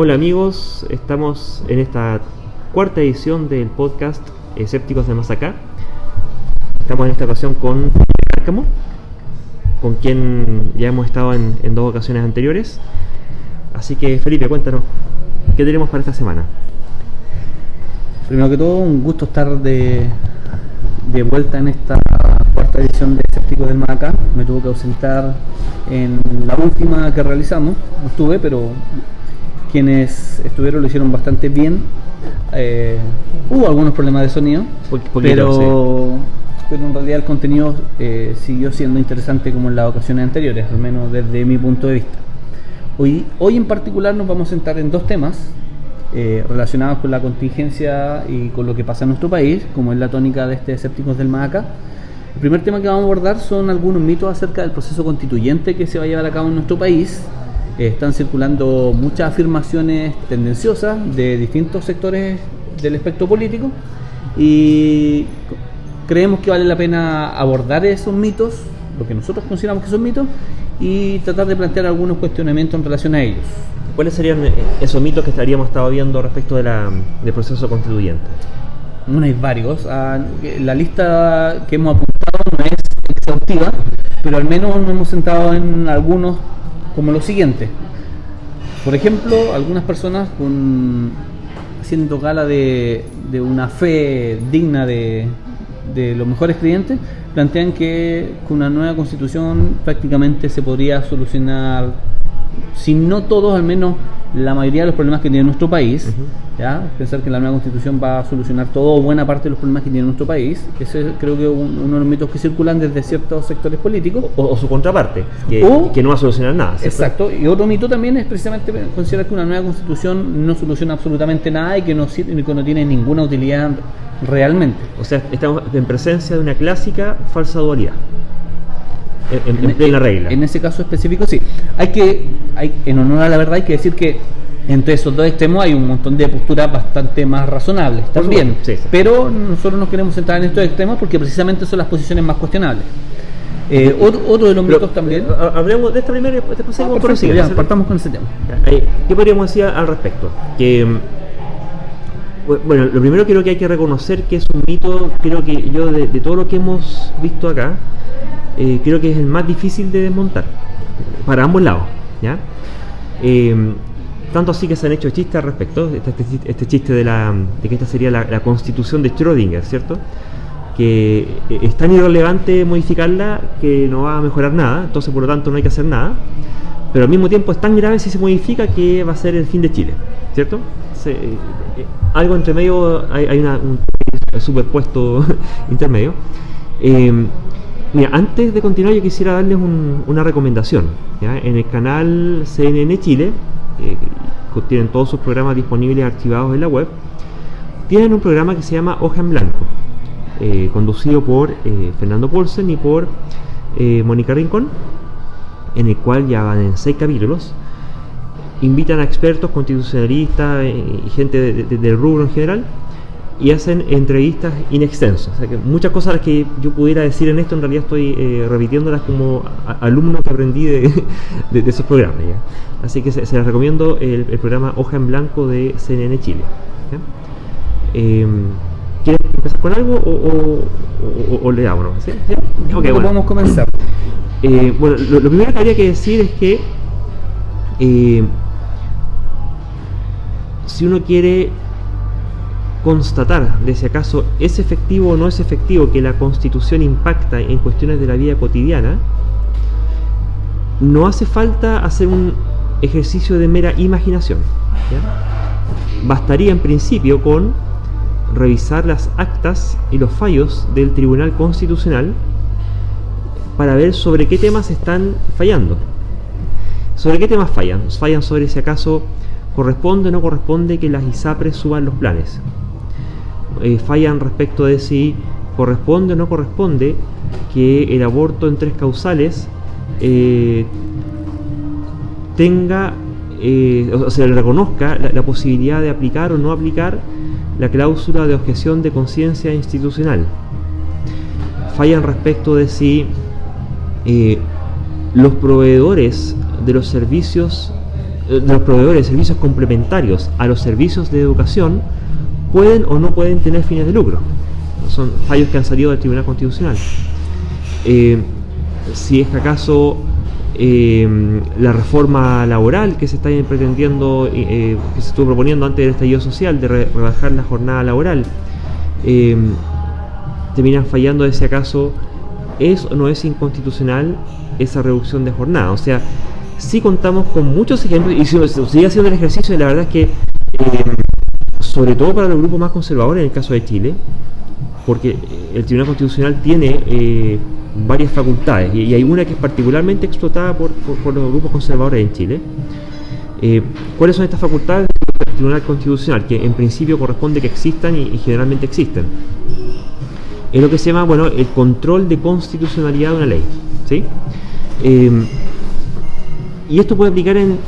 Hola amigos, estamos en esta cuarta edición del podcast Escépticos de Más Acá. Estamos en esta ocasión con Arcamo, con quien ya hemos estado en, dos ocasiones anteriores. Así que Felipe, cuéntanos, ¿qué tenemos para esta semana? Primero que todo, un gusto estar de, vuelta en esta cuarta edición de Escépticos del Acá. Me tuve que ausentar en la última que realizamos, no estuve, pero quienes estuvieron lo hicieron bastante bien. Eh, hubo algunos problemas de sonido, Poquito, pero, pero en realidad el contenido eh, siguió siendo interesante como en las ocasiones anteriores, al menos desde mi punto de vista. Hoy, hoy en particular nos vamos a sentar en dos temas eh, relacionados con la contingencia y con lo que pasa en nuestro país, como es la tónica de este Escépticos del Maca. El primer tema que vamos a abordar son algunos mitos acerca del proceso constituyente que se va a llevar a cabo en nuestro país. Eh, están circulando muchas afirmaciones tendenciosas de distintos sectores del espectro político y creemos que vale la pena abordar esos mitos, lo que nosotros consideramos que son mitos, y tratar de plantear algunos cuestionamientos en relación a ellos. ¿Cuáles serían eh, esos mitos que estaríamos estado viendo respecto de la, del proceso constituyente? Bueno, hay varios. Ah, la lista que hemos apuntado no es exhaustiva, pero al menos nos hemos sentado en algunos como lo siguiente. Por ejemplo, algunas personas con, haciendo gala de, de una fe digna de, de los mejores creyentes, plantean que con una nueva constitución prácticamente se podría solucionar, si no todos, al menos la mayoría de los problemas que tiene nuestro país. ¿ya? Pensar que la nueva constitución va a solucionar todo o buena parte de los problemas que tiene nuestro país. Ese creo que es un- uno de los mitos que circulan desde ciertos sectores políticos. O, o su contraparte, que, O- que no va a solucionar nada. ¿cierto? Exacto, y otro mito también es precisamente considerar que una nueva constitución no soluciona absolutamente nada y que no, sirve- que no tiene ninguna utilidad realmente. O sea, estamos en presencia de una clásica falsa dualidad. En, en- en plena regla. En ese caso específico, sí. Hay que, hay, en honor a la verdad, hay que decir que entre esos dos extremos hay un montón de posturas bastante más razonables Por también. supuesto, sí, sí. Pero nosotros nos queremos centrar en estos extremos porque precisamente son las posiciones más cuestionables. Eh, otro, otro de los mitos también. eh, ha- Hablemos de esta primera y después Ah, seguimos por perfecto, el siguiente, ya, ¿cierto? partamos con ese tema. ¿Qué podríamos decir al respecto? Que bueno, lo primero creo que hay que reconocer que es un mito, creo que yo de, todo lo que hemos visto acá, eh, creo que es el más difícil de desmontar, para ambos lados, ¿ya? Eh, tanto así que se han hecho chistes al respecto, este, este este chiste de, la, de que esta sería la, la constitución de Schrödinger, ¿cierto? Que eh, es tan irrelevante modificarla que no va a mejorar nada, entonces por lo tanto no hay que hacer nada pero al mismo tiempo es tan grave si se modifica que va a ser el fin de Chile, ¿cierto? Eh, eh, algo entre medio, hay, hay una- un superpuesto intermedio. Eh, mira, antes de continuar yo quisiera darles un- una recomendación. En el canal CNN Chile, eh, tienen todos sus programas disponibles archivados en la web, tienen un programa que se llama Hoja en Blanco, eh, conducido por Fernando Polsen y por Mónica Rincón en el cual ya van en seis capítulos. Invitan a expertos, constitucionalistas eh, y gente de- de- del rubro en general y hacen entrevistas in extenso. O sea que muchas cosas las que yo pudiera decir en esto en realidad estoy eh, repitiéndolas como alumno que aprendí de, de- de esos programas. ¿ya? Así que se, se les recomiendo el, el programa Hoja en Blanco de CNN Chile. ¿ya? Eh, ¿Quieres empezar con algo o, o, o- o le damos? ¿Sí? ¿Sí? Bueno. podemos comenzar. Eh, bueno, lo, lo primero que habría que decir es que eh, si uno quiere constatar de si acaso es efectivo o no es efectivo que la constitución impacta en cuestiones de la vida cotidiana, no hace falta hacer un ejercicio de mera imaginación. ¿ya? Bastaría en principio con revisar las actas y los fallos del Tribunal Constitucional para ver sobre qué temas están fallando. ¿Sobre qué temas fallan? Fallan sobre si acaso corresponde o no corresponde que las ISAPRES suban los planes. Eh, fallan respecto de si corresponde o no corresponde que el aborto en tres causales eh, tenga, eh, o sea, reconozca la posibilidad de aplicar o no aplicar la cláusula de objeción de conciencia institucional. Fallan respecto de si eh, los proveedores de los servicios de los proveedores de servicios complementarios a los servicios de educación pueden o no pueden tener fines de lucro. Son fallos que han salido del Tribunal Constitucional. Eh, si es que acaso eh, la reforma laboral que se está pretendiendo, eh, que se estuvo proponiendo antes del estallido social, de rebajar la jornada laboral, terminan fallando de si acaso es o no es inconstitucional esa reducción de jornada. O sea, sí contamos con muchos ejemplos y se sigue haciendo el ejercicio y la verdad es que, sobre todo para los grupos más conservadores, en el caso de Chile, porque el Tribunal Constitucional tiene eh, varias facultades y, hay una que es particularmente explotada por, los grupos conservadores en Chile. Eh, ¿Cuáles son estas facultades del Tribunal Constitucional? Que en principio corresponde que existan y, generalmente existen. Es lo que se llama bueno, el control de constitucionalidad de una ley. ¿sí? Eh, y esto puede aplicar en,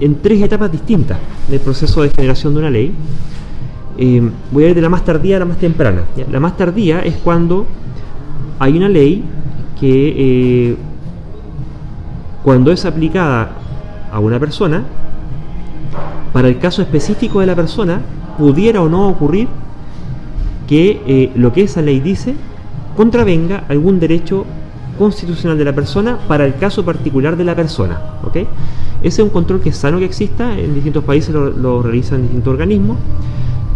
en tres etapas distintas del proceso de generación de una ley. Eh, voy a ir de la más tardía a la más temprana. La más tardía es cuando hay una ley que eh, cuando es aplicada a una persona, para el caso específico de la persona, pudiera o no ocurrir que eh, lo que esa ley dice contravenga algún derecho constitucional de la persona para el caso particular de la persona. Ese es un control que es sano que exista, en distintos países lo realizan distintos organismos.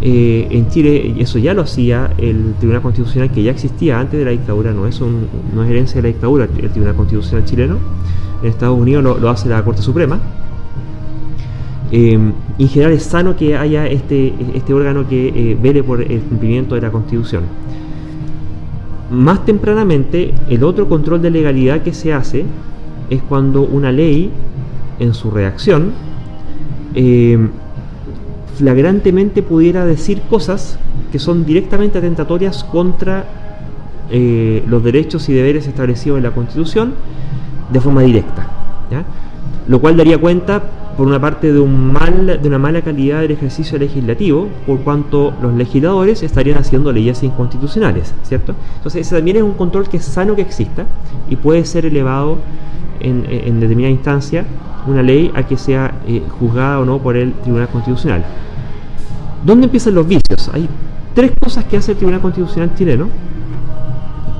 Eh, en Chile eso ya lo hacía el Tribunal Constitucional que ya existía antes de la dictadura, no es, un, no es herencia de la dictadura el Tribunal Constitucional chileno. En Estados Unidos lo, hace la Corte Suprema. Eh, en general es sano que haya este, este órgano que eh, vele por el cumplimiento de la Constitución. Más tempranamente, el otro control de legalidad que se hace es cuando una ley, en su reacción, flagrantemente pudiera decir cosas que son directamente atentatorias contra eh, los derechos y deberes establecidos en la Constitución de forma directa. Lo cual daría cuenta, por una parte, de, un mal, de una mala calidad del ejercicio legislativo, por cuanto los legisladores estarían haciendo leyes inconstitucionales, ¿cierto? Entonces, ese también es un control que es sano que exista y puede ser elevado en, determinada instancia una ley a que sea eh, juzgada o no por el Tribunal Constitucional. ¿Dónde empiezan los vicios? Hay tres cosas que hace el Tribunal Constitucional chileno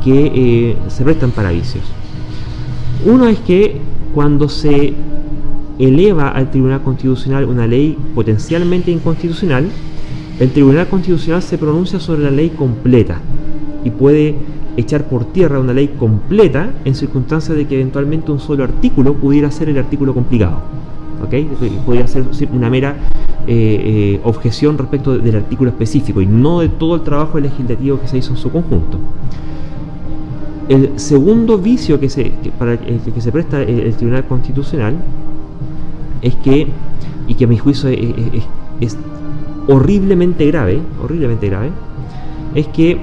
que eh, se prestan para vicios. Uno es que cuando se eleva al Tribunal Constitucional una ley potencialmente inconstitucional, el Tribunal Constitucional se pronuncia sobre la ley completa y puede echar por tierra una ley completa en circunstancias de que eventualmente un solo artículo pudiera ser el artículo complicado. ¿ok? Podría ser una mera eh, eh, objeción respecto del artículo específico y no de todo el trabajo legislativo que se hizo en su conjunto. El segundo vicio que se, el que se presta el, Tribunal Constitucional es que, y que a mi juicio es, horriblemente grave, horriblemente grave, es que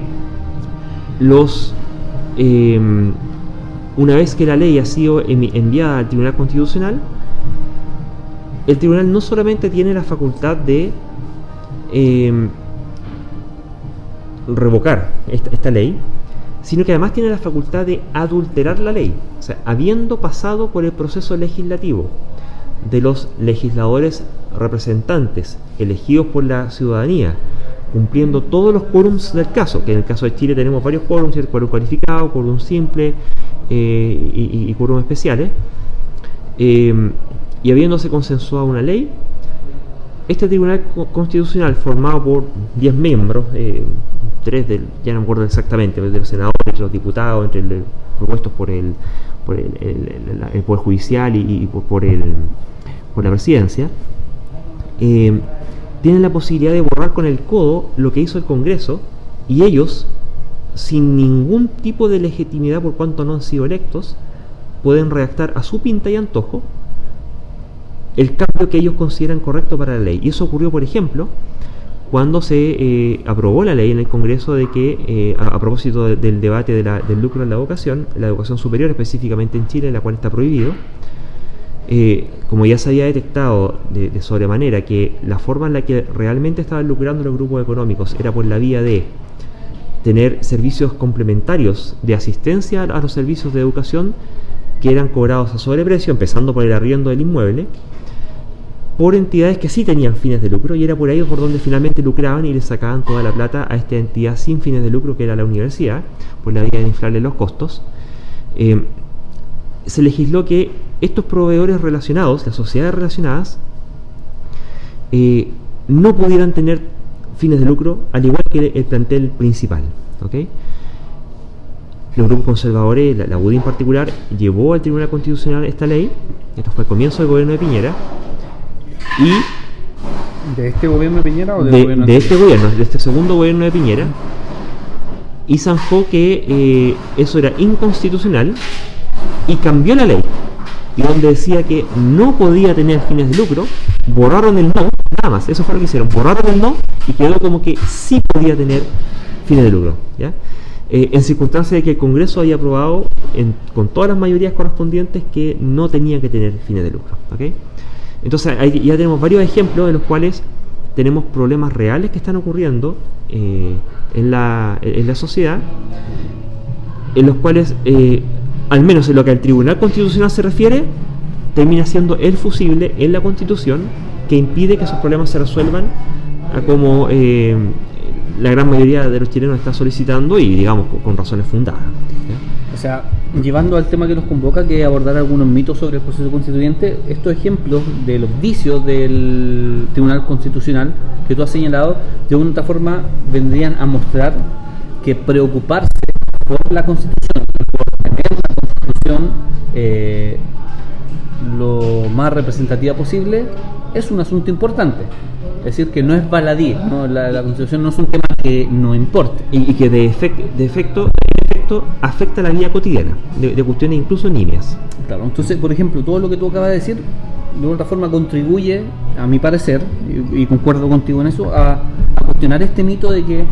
los em, una vez que la ley ha sido enviada al Tribunal Constitucional, el tribunal no solamente tiene la facultad de em, revocar esta, ley, sino que además tiene la facultad de adulterar la ley. O sea, habiendo pasado por el proceso legislativo de los legisladores representantes elegidos por la ciudadanía, cumpliendo todos los quórums del caso, que en el caso de Chile tenemos varios quórums, el quórum cualificado, quórum simple eh, y, y quórum especiales, em, y habiéndose consensuado una ley, este Tribunal Constitucional, formado por 10 miembros, eh, tres del, ya no me acuerdo exactamente, de los senadores, los diputados, entre el, propuestos por el, por el, Poder Judicial y, por, el, por la Presidencia, eh, tienen la posibilidad de borrar con el codo lo que hizo el Congreso y ellos, sin ningún tipo de legitimidad por cuanto no han sido electos, pueden redactar a su pinta y antojo el cambio que ellos consideran correcto para la ley. Y eso ocurrió, por ejemplo, cuando se eh, aprobó la ley en el Congreso de que, eh, a, propósito del debate del lucro en la educación, la educación superior específicamente en Chile, la cual está prohibido, eh, como ya se había detectado de, sobremanera que la forma en la que realmente estaban lucrando los grupos económicos era por la vía de tener servicios complementarios de asistencia a los servicios de educación que eran cobrados a sobreprecio, empezando por el arriendo del inmueble, por entidades que sí tenían fines de lucro y era por ahí por donde finalmente lucraban y le sacaban toda la plata a esta entidad sin fines de lucro que era la universidad, por la vía de inflarle los costos. Eh, se legisló que estos proveedores relacionados, las sociedades relacionadas, eh, no pudieran tener fines de lucro al igual que el plantel principal. Los grupos conservadores, la, la UDI en particular, llevó al Tribunal Constitucional esta ley, esto fue el comienzo del gobierno de Piñera, y ¿De este gobierno de Piñera o del de, gobierno de este gobierno, de este segundo gobierno de Piñera, y zanjó que eh, eso era inconstitucional y cambió la ley. Y donde decía que no podía tener fines de lucro, borraron el no, nada más, eso fue lo que hicieron, borraron el no y quedó como que sí podía tener fines de lucro. ¿ya? Eh, en circunstancias de que el Congreso había aprobado en- con todas las mayorías correspondientes que no tenía que tener fines de lucro. ¿ok? Entonces ya tenemos varios ejemplos en los cuales tenemos problemas reales que están ocurriendo eh, en, la, en la sociedad, en los cuales, eh, al menos en lo que al Tribunal Constitucional se refiere, termina siendo el fusible en la Constitución que impide que esos problemas se resuelvan como eh, la gran mayoría de los chilenos está solicitando y digamos con, razones fundadas. O sea, llevando al tema que nos convoca, que es abordar algunos mitos sobre el proceso constituyente, estos ejemplos de los vicios del Tribunal Constitucional que tú has señalado, de una otra forma vendrían a mostrar que preocuparse por la Constitución, por tener una Constitución eh, lo más representativa posible, es un asunto importante. Es decir, que no es baladí, ¿no? La, la Constitución no es un tema que no importe. Y, que de, efec- de efecto, afecta la vida cotidiana, de, de cuestiones incluso nimias. Claro, entonces, por ejemplo, todo lo que tú acabas de decir, de otra forma contribuye, a mi parecer, y, y concuerdo contigo en eso, a, a cuestionar este mito de que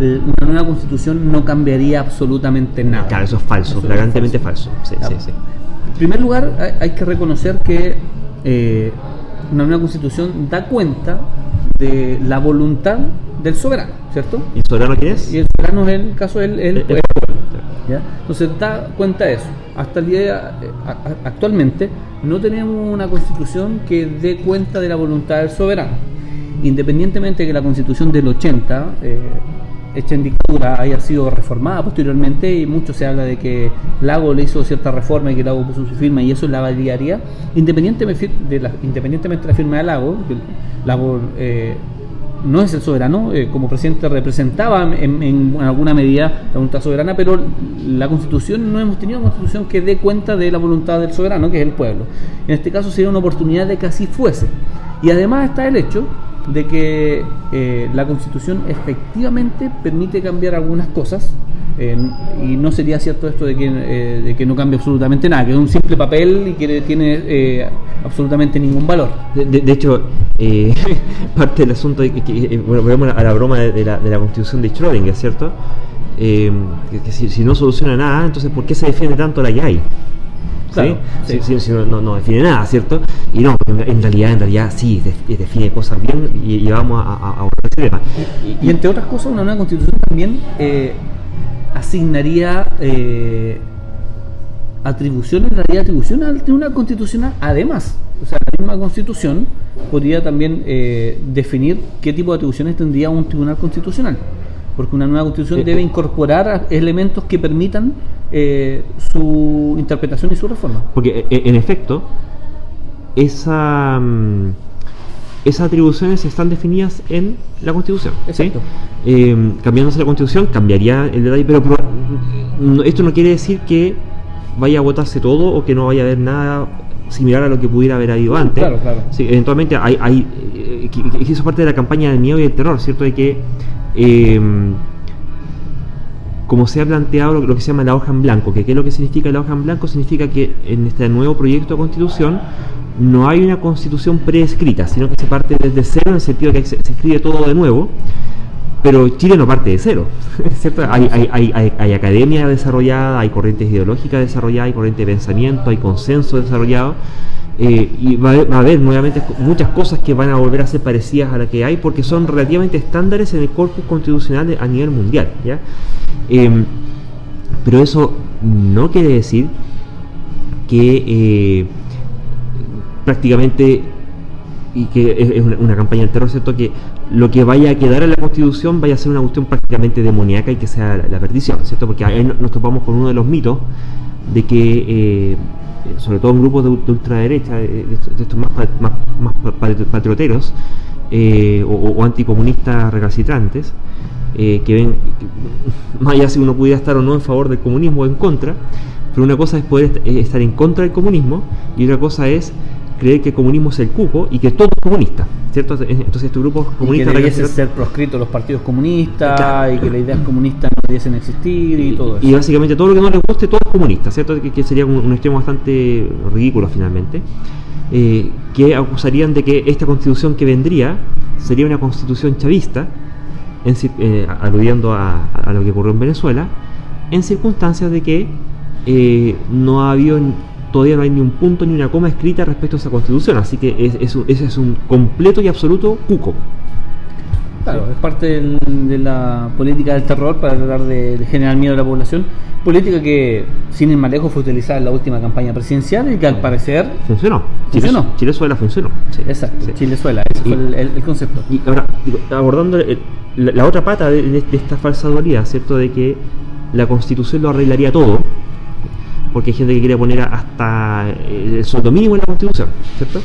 eh, una nueva constitución no cambiaría absolutamente nada. Claro, eso es falso, Eso es flagrantemente falso. Sí, Claro. sí, sí. En primer lugar, hay, hay que reconocer que eh, una nueva constitución da cuenta de la voluntad del soberano, ¿cierto? ¿Y el soberano quién es? Y el soberano es el caso del el, El- pueblo. Entonces da cuenta de eso. Hasta el día eh, actualmente no tenemos una constitución que dé cuenta de la voluntad del soberano. Independientemente de que la constitución del 80, eh, hecha en dictadura, haya sido reformada posteriormente y mucho se habla de que Lago le hizo cierta reforma y que Lago puso su firma y eso la validaría, independientemente de la, independientemente de la firma de Lago, Lago eh, no es el soberano, eh, como presidente representaba en, en alguna medida la voluntad soberana, pero la constitución no hemos tenido una constitución que dé cuenta de la voluntad del soberano, que es el pueblo. En este caso sería una oportunidad de que así fuese. Y además está el hecho de que eh, la constitución efectivamente permite cambiar algunas cosas. y no sería cierto esto de que, eh, de que no cambie absolutamente nada, que es un simple papel y que tiene eh, absolutamente ningún valor. De, hecho, parte del asunto, bueno, volvemos a la broma de, la, de la constitución de Schrödinger, ¿cierto? Que, que si, si no soluciona nada, entonces ¿por qué se defiende tanto la que hay? ¿Sí? Claro, sí. Si, si- si no, no, no define nada, ¿cierto? Y no, en, en realidad, en realidad sí, def- define cosas bien y, y vamos a, a, a abordar ese tema. Y entre otras cosas, una nueva constitución también eh, asignaría eh, atribuciones, daría atribuciones al Tribunal Constitucional, además. O sea, la misma constitución podría también eh, definir qué tipo de atribuciones tendría un Tribunal Constitucional. Porque una nueva constitución Eh, debe eh. incorporar elementos que permitan eh, su interpretación y su reforma. Porque e- en efecto, esa, mm, esas atribuciones están definidas en la Constitución. ¿sí? Exacto. Eh, cambiándose la Constitución, cambiaría el detalle, pero, pero, no- esto no quiere decir que vaya a votarse todo o que no vaya a haber nada similar a lo que pudiera haber habido antes. Claro, claro. Sí, eventualmente hay, hay eh, que, que- que eso es parte de la campaña del miedo y del terror, ¿cierto? De que eh, como se ha planteado lo, que se llama la hoja en blanco, que qué es lo que significa la hoja en blanco, significa que en este nuevo proyecto de constitución no hay una constitución preescrita, sino que se parte desde cero en el sentido de que se, escribe todo de nuevo, pero Chile no parte de cero, ¿cierto? Hay academia desarrollada, hay corrientes ideológicas desarrolladas, hay corriente de pensamiento, hay consenso desarrollado, eh, y va a, haber, va a haber nuevamente muchas cosas que van a volver a ser parecidas a la que hay porque son relativamente estándares en el corpus constitucional a nivel mundial, ¿ya? Em, pero eso no quiere decir que eh, prácticamente y que es una, campaña del terror, ¿cierto? Que lo que vaya a quedar en la constitución vaya a ser una cuestión prácticamente demoníaca y que sea la, perdición, ¿cierto? Porque ahí nos topamos con uno de los mitos de que, eh, sobre todo en grupos de, ultraderecha, de, estos más, más, patrioteros eh, o, anticomunistas recalcitrantes, eh, que ven, más allá si uno pudiera estar o no en favor del comunismo o en contra, pero una cosa es poder estar en contra del comunismo y otra cosa es creer que el comunismo es el cupo y que todo es comunista, ¿cierto? Entonces estos grupos comunistas... Y que debiesen ser proscritos los partidos comunistas y que las ideas comunistas no debiesen existir y, todo eso. Y básicamente todo lo que no les guste, todo es comunista, ¿cierto? Que, sería un, un, extremo bastante ridículo finalmente. Eh, que acusarían de que esta constitución que vendría sería una constitución chavista, eh, aludiendo a, lo que ocurrió en Venezuela, en circunstancias de que eh, no ha habido todavía no hay ni un punto ni una coma escrita respecto a esa constitución, así que ese es, un completo y absoluto cuco. Claro, es parte de la política del terror para tratar de, generar miedo a la población. Política que, sin más lejos, fue utilizada en la última campaña presidencial y que al parecer. Funcionó. Funcionó. Chilezuela funcionó. Exacto, Chilezuela, ese fue el, concepto. Y ahora, abordando la, otra pata de, de, esta falsa dualidad, ¿cierto? De que la constitución lo arreglaría todo porque hay gente que quiere poner hasta eh, el sueldo mínimo en la Constitución, ¿cierto?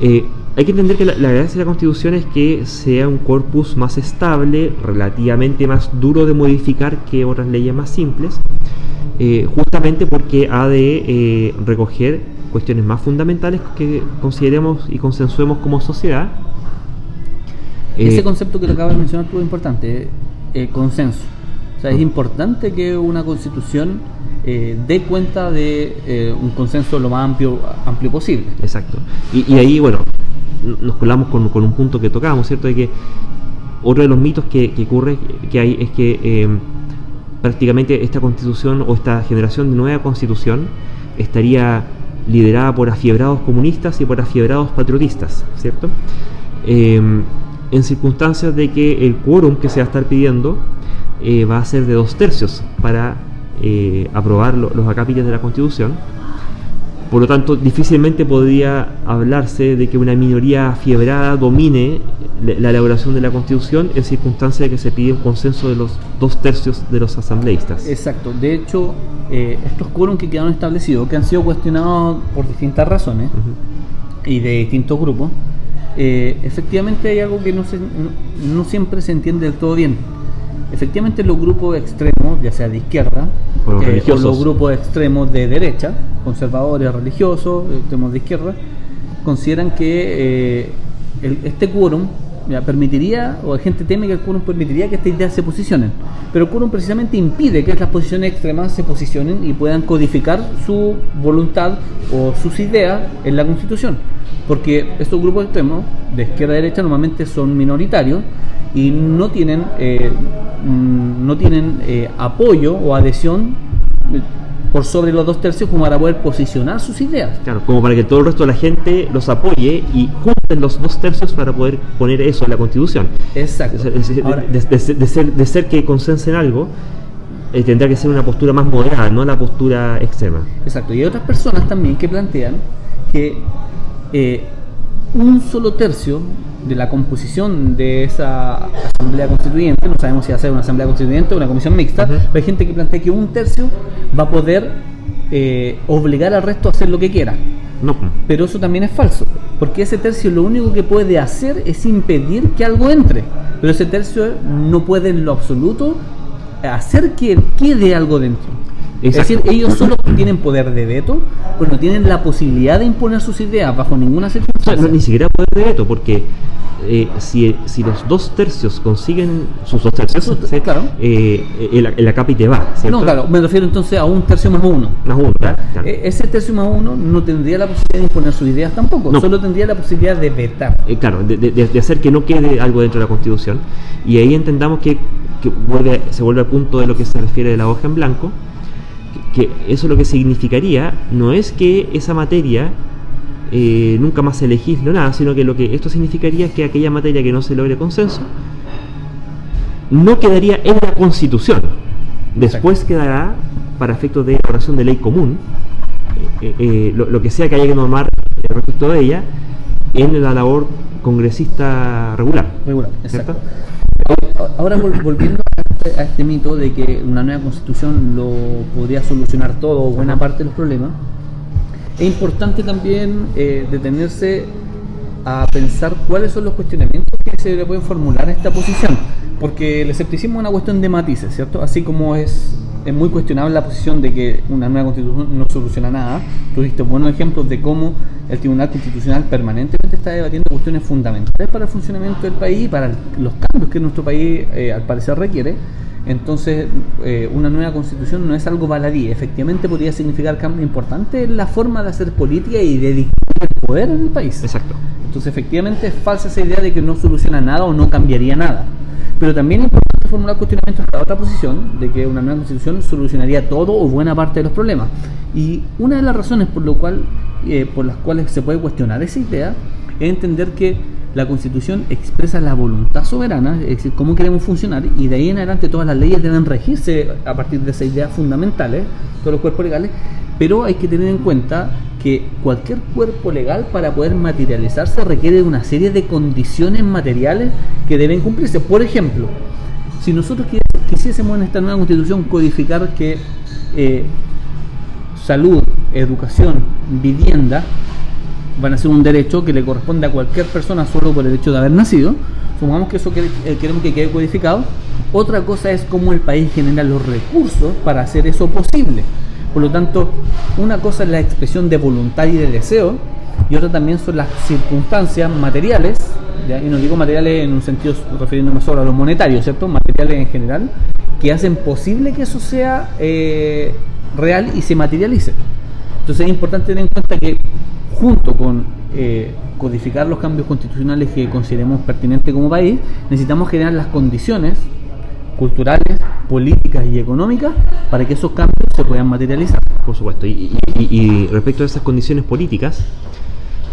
Eh, hay que entender que la, gracia de la Constitución es que sea un corpus más estable, relativamente más duro de modificar que otras leyes más simples, eh, justamente porque ha de recoger cuestiones más fundamentales que consideremos y consensuemos como sociedad. Ese concepto que te acabas de mencionar tú es importante, el consenso. O sea, es importante que una constitución eh, dé cuenta de eh, un consenso lo más amplio, amplio posible. Exacto. Y, ahí, bueno, nos colamos con, un punto que tocábamos, ¿cierto? De que otro de los mitos que, ocurre que hay es que eh, prácticamente esta constitución o esta generación de nueva constitución estaría liderada por afiebrados comunistas y por afiebrados patriotistas, ¿cierto? en circunstancias de que el quórum que se va a estar pidiendo va a ser de dos tercios para eh, aprobar los acápites de la Constitución. Por lo tanto, difícilmente podría hablarse de que una minoría fiebrada domine la elaboración de la Constitución en circunstancias de que se pide un consenso de los dos tercios de los asambleístas. Exacto. De hecho, eh, estos quórum que quedaron establecidos, que han sido cuestionados por distintas razones y de distintos grupos, eh, efectivamente hay algo que no, se, no siempre se entiende del todo bien efectivamente los grupos extremos, ya sea de izquierda, o, eh, los grupos extremos de derecha, conservadores, religiosos, extremos de izquierda, consideran que eh, este quórum permitiría, o la gente teme que el quórum permitiría que estas ideas se posicionen. Pero el quórum precisamente impide que las posiciones extremas se posicionen y puedan codificar su voluntad o sus ideas en la Constitución. Porque estos grupos extremos, de izquierda a derecha, normalmente son minoritarios y no tienen, eh, mm, no tienen eh, apoyo o adhesión eh, por sobre los dos tercios como para poder posicionar sus ideas. Claro, como para que todo el resto de la gente los apoye y junten los dos tercios para poder poner eso en la constitución. Exacto. de, ser, de ser que consensen algo, tendrá que ser una postura más moderada, no la postura extrema. Exacto. Y hay otras personas también que plantean que un solo tercio de la composición de esa asamblea constituyente, no sabemos si va a ser una asamblea constituyente o una comisión mixta, pero hay gente que plantea que un tercio va a poder eh, obligar al resto a hacer lo que quiera. No. Pero eso también es falso, porque ese tercio lo único que puede hacer es impedir que algo entre, pero ese tercio no puede en lo absoluto hacer que quede algo dentro. Es decir, ellos solo tienen poder de veto, pero no tienen la posibilidad de imponer sus ideas bajo ninguna circunstancia. ni siquiera poder de veto, porque eh, si, si, los dos tercios consiguen sus dos tercios, claro. eh, el, el acápite va. ¿cierto? No, claro, me refiero entonces a un tercio más uno. Más uno, claro, eh, ese tercio más uno no tendría la posibilidad de imponer sus ideas tampoco, solo tendría la posibilidad de vetar. Eh, claro, de, de, de, hacer que no quede algo dentro de la Constitución. Y ahí entendamos que, que vuelve, se vuelve al punto de lo que se refiere de la hoja en blanco que eso lo que significaría no es que esa materia eh, nunca más se legisle nada, sino que lo que esto significaría es que aquella materia que no se logre consenso no quedaría en la Constitución. Después quedará, para efectos de elaboración de ley común, eh, eh, lo, que sea que haya que normar respecto de ella, en la labor congresista regular. Regular, exacto. Ahora volviendo este, a este, mito de que una nueva constitución lo podría solucionar todo o buena parte de los problemas, es importante también eh, detenerse a pensar cuáles son los cuestionamientos que se le pueden formular a esta posición, porque el escepticismo es una cuestión de matices, ¿cierto? Así como es, es muy cuestionable la posición de que una nueva constitución no soluciona nada, tuviste buenos ejemplos de cómo el Tribunal Constitucional permanentemente está debatiendo cuestiones fundamentales para el funcionamiento del país y para los cambios que nuestro país eh, al parecer requiere. Entonces, eh, una nueva constitución no es algo baladí, efectivamente podría significar cambio importante en la forma de hacer política y de distribuir el poder en el país. Exacto. Entonces, efectivamente es falsa esa idea de que no soluciona nada o no cambiaría nada. Pero también es importante formular cuestionamientos a la otra posición de que una nueva constitución solucionaría todo o buena parte de los problemas. Y una de las razones por, lo cual, eh, por las cuales se puede cuestionar esa idea es entender que la Constitución expresa la voluntad soberana, es decir, cómo queremos funcionar, y de ahí en adelante todas las leyes deben regirse a partir de esas ideas fundamentales, todos los cuerpos legales, pero hay que tener en cuenta que cualquier cuerpo legal para poder materializarse requiere de una serie de condiciones materiales que deben cumplirse. Por ejemplo, si nosotros quisiésemos en esta nueva constitución codificar que eh, salud, educación, vivienda van a ser un derecho que le corresponde a cualquier persona solo por el hecho de haber nacido. Supongamos que eso eh, queremos que quede codificado. Otra cosa es cómo el país genera los recursos para hacer eso posible. Por lo tanto, una cosa es la expresión de voluntad y de deseo, y otra también son las circunstancias materiales, y no digo materiales en un sentido refiriéndome solo a los monetarios, ¿cierto? Materiales en general, que hacen posible que eso sea eh, real y se materialice. Entonces es importante tener en cuenta que junto con eh, codificar los cambios constitucionales que consideremos pertinentes como país, necesitamos generar las condiciones culturales, políticas y económicas para que esos cambios se puedan materializar. Por supuesto. Y, respecto a esas condiciones políticas,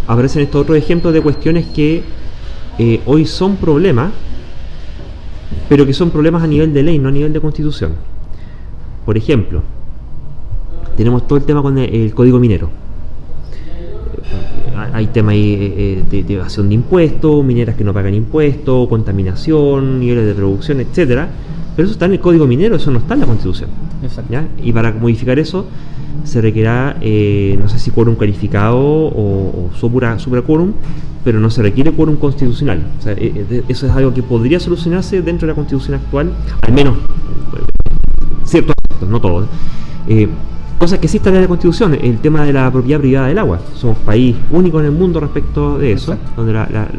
aparecen estos otros ejemplos de cuestiones que eh, hoy son problemas, pero que son problemas a nivel de ley, no a nivel de constitución. Por ejemplo, tenemos todo el tema con el, código minero. Eh, hay temas eh, de, de, evasión de impuestos, mineras que no pagan impuestos, contaminación, niveles de producción, etcétera. Pero eso está en el código minero, eso no está en la constitución. Y para modificar eso se requiera, eh, no sé si quórum calificado o, o supra, quórum, pero no se requiere quórum constitucional. eso es algo que podría solucionarse dentro de la constitución actual, al menos ciertos aspectos, no todos. Cosas que están en la Constitución, el tema de la propiedad privada del agua. Somos país único en el mundo respecto de eso, donde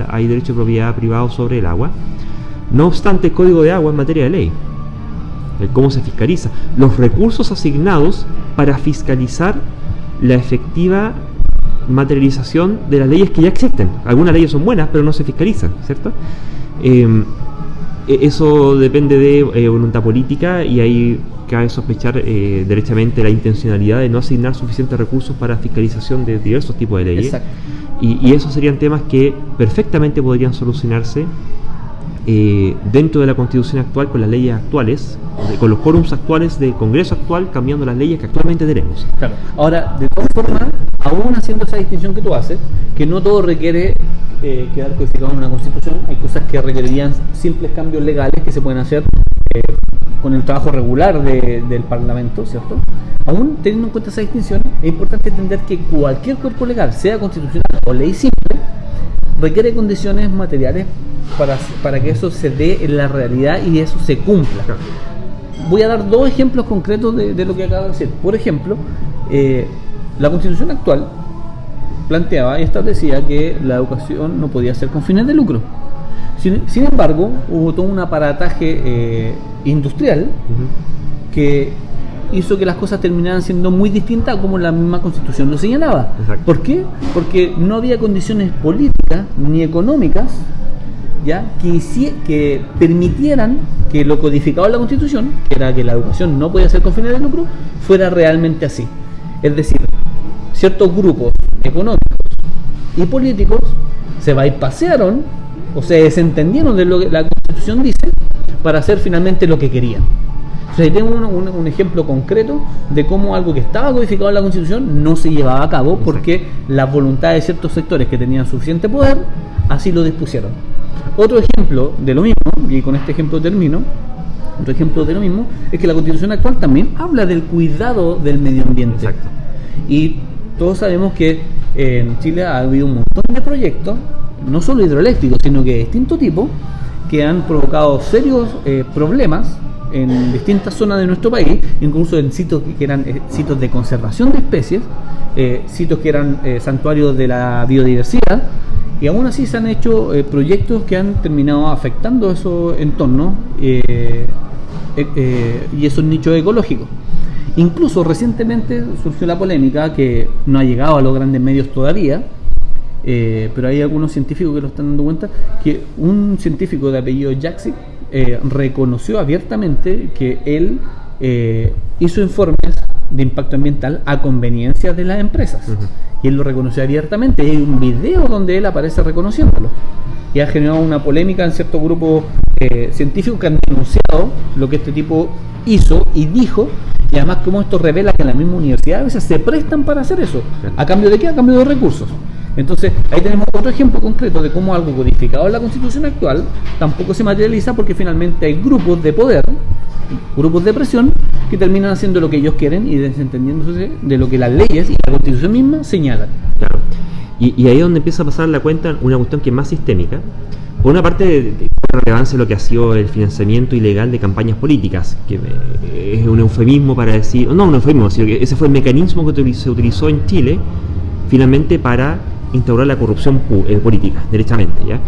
hay derecho de propiedad privado sobre el agua. No obstante, el Código de Agua es materia de ley. El cómo se fiscaliza. Los recursos asignados para fiscalizar la efectiva materialización de las leyes que ya existen. Algunas leyes son buenas, pero no se fiscalizan, ¿cierto? Em, e, eso depende de eh, voluntad política y ahí cabe sospechar eh, derechamente la intencionalidad de no asignar suficientes recursos para fiscalización de diversos tipos de leyes. Y, y, esos serían temas que perfectamente podrían solucionarse eh, dentro de la constitución actual con las leyes actuales, con los quórums actuales del Congreso actual, cambiando las leyes que actualmente tenemos. Claro. Ahora, de todas formas, aún haciendo esa distinción que tú haces, que no todo requiere eh, quedar codificado en una constitución, hay cosas que requerirían simples cambios legales que se pueden hacer eh, con el trabajo regular del Parlamento, ¿cierto? Aún teniendo en cuenta esa distinción, es importante entender que cualquier cuerpo legal, sea constitucional o ley simple, requiere condiciones materiales para, para que eso se dé en la realidad y eso se cumpla. Voy a dar dos ejemplos concretos de, lo que acabo de decir. Por ejemplo, eh, la constitución actual planteaba y establecía que la educación no podía ser con fines de lucro. Sin, embargo, hubo todo un aparataje eh, industrial que hizo que las cosas terminaran siendo muy distintas como la misma constitución lo señalaba. ¿Por qué? Porque no había condiciones políticas ni económicas ya que, que permitieran que lo codificado en la constitución, que era que la educación no podía ser con fines de lucro, fuera realmente así. Es decir, ciertos grupos económicos y políticos se bypasearon o se desentendieron de lo que la constitución dice para hacer finalmente lo que querían. Entonces ahí tengo un, un, ejemplo concreto de cómo algo que estaba codificado en la Constitución no se llevaba a cabo porque la voluntad de ciertos sectores que tenían suficiente poder así lo dispusieron. Otro ejemplo de lo mismo, y con este ejemplo termino, otro ejemplo de lo mismo, es que la Constitución actual también habla del cuidado del medio ambiente. Exacto. Y todos sabemos que en Chile ha habido un montón de proyectos, no solo hidroeléctricos, sino que de distinto tipo, que han provocado serios eh, problemas en distintas zonas de nuestro país, incluso en sitios que eran eh, sitios de conservación de especies, eh, sitios que eran santuarios de la biodiversidad, y aún así se han hecho proyectos que han terminado afectando esos entornos y esos nichos ecológicos. Incluso recientemente surgió la polémica que no ha llegado a los grandes medios todavía, eh, pero hay algunos científicos que lo están dando cuenta, que un científico de apellido Jackson eh, reconoció abiertamente que él eh, hizo informes de impacto ambiental a conveniencia de las empresas. Y él lo reconoció abiertamente. hay un video donde él aparece reconociéndolo. Y ha generado una polémica en ciertos grupos científicos que han denunciado lo que este tipo hizo y dijo y además como esto revela que en la misma universidad a veces se prestan para hacer eso. ¿A cambio de qué? A cambio de recursos. Entonces, ahí tenemos otro ejemplo concreto de cómo algo codificado en la constitución actual tampoco se materializa porque finalmente hay grupos de poder, grupos de presión, que terminan haciendo lo que ellos quieren y desentendiéndose de lo que las leyes y la constitución misma señalan. Claro. Y, ahí es donde empieza a pasar la cuenta una cuestión que es más sistémica. Por una parte, de, relevancia lo que ha sido el financiamiento ilegal de campañas políticas, que es un eufemismo para decir, no un eufemismo, sino que ese fue el mecanismo que se utilizó en Chile finalmente para instaurar la corrupción eh, política, derechamente. ¿ya?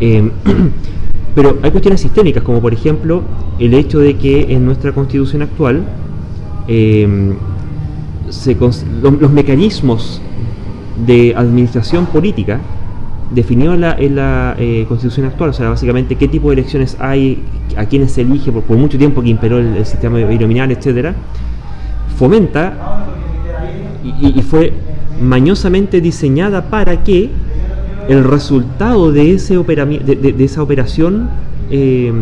Em, pero hay cuestiones sistémicas, como por ejemplo el hecho de que en nuestra constitución actual em, los mecanismos de administración política definido en la, en la eh, constitución actual, o sea, básicamente qué tipo de elecciones hay, a quiénes se elige por, mucho tiempo que imperó el, sistema binominal, etcétera, fomenta y, fue mañosamente diseñada para que el resultado de, ese de, esa operación eh,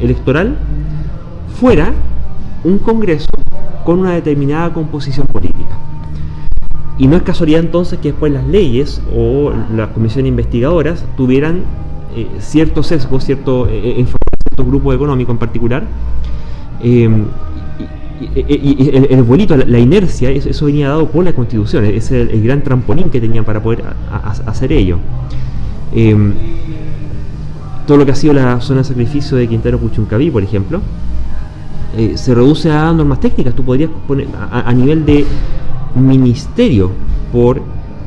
electoral fuera un Congreso con una determinada composición política. Y no es casualidad entonces que después las leyes o las comisiones investigadoras tuvieran eh, ciertos sesgos, cierto, eh, eh cierto en particular. Em, y, el, bonito, la, inercia, eso, venía dado por la constitución, es el, gran trampolín que tenían para poder hacer ello. Em, todo lo que ha sido la zona de sacrificio de Quintero Puchuncaví, por ejemplo, eh, se reduce a normas técnicas. Tú podrías poner a nivel de ministerio por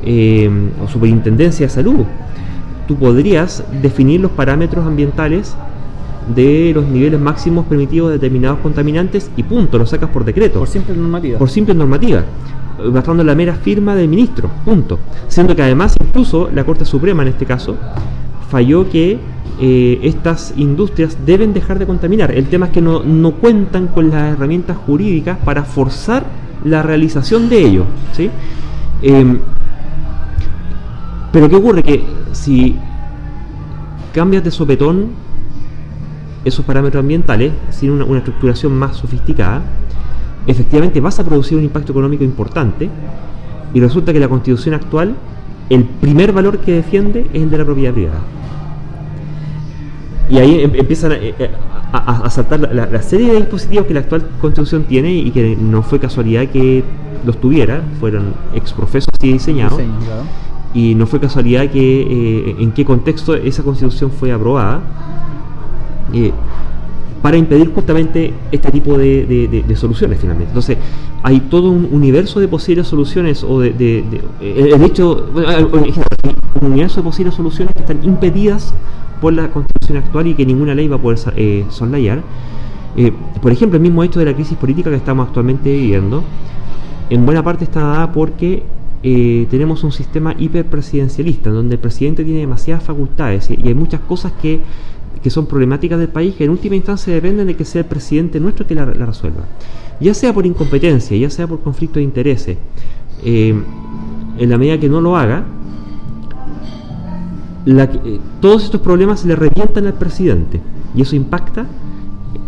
eh, o superintendencia de salud. Tú podrías definir los parámetros ambientales de los niveles máximos permitidos de determinados contaminantes y punto, lo sacas por decreto. Por simple normativa. Por simple normativa, bastando la mera firma del ministro, punto. Siendo que además incluso la Corte Suprema en este caso falló que eh, estas industrias deben dejar de contaminar. El tema es que no, no cuentan con las herramientas jurídicas para forzar la realización de ello. ¿sí? Em, pero ¿qué ocurre? Que si cambias de sopetón esos parámetros ambientales sin una, estructuración más sofisticada, efectivamente vas a producir un impacto económico importante y resulta que la constitución actual, el primer valor que defiende es el de la propiedad privada. Y ahí em, empiezan a, eh, eh, a, saltar la, serie de dispositivos que la actual constitución tiene y que no fue casualidad que los tuviera, fueron exprofesos y diseñados. Y no fue casualidad que eh, en qué contexto esa constitución fue aprobada eh, para impedir justamente este tipo de, soluciones finalmente. Entonces, hay todo un universo de posibles soluciones o de, de, eh, hecho, un universo de posibles soluciones que están impedidas por la constitución actual y que ninguna ley va a poder eh, soslayar. Eh, por ejemplo, el mismo hecho de la crisis política que estamos actualmente viviendo, en buena parte está dada porque eh, tenemos un sistema hiperpresidencialista, donde el presidente tiene demasiadas facultades y, hay muchas cosas que, que, son problemáticas del país que en última instancia dependen de que sea el presidente nuestro que la, resuelva. Ya sea por incompetencia, ya sea por conflicto de intereses, en la medida que no lo haga, eh, todos estos problemas le revientan al presidente. Y eso impacta,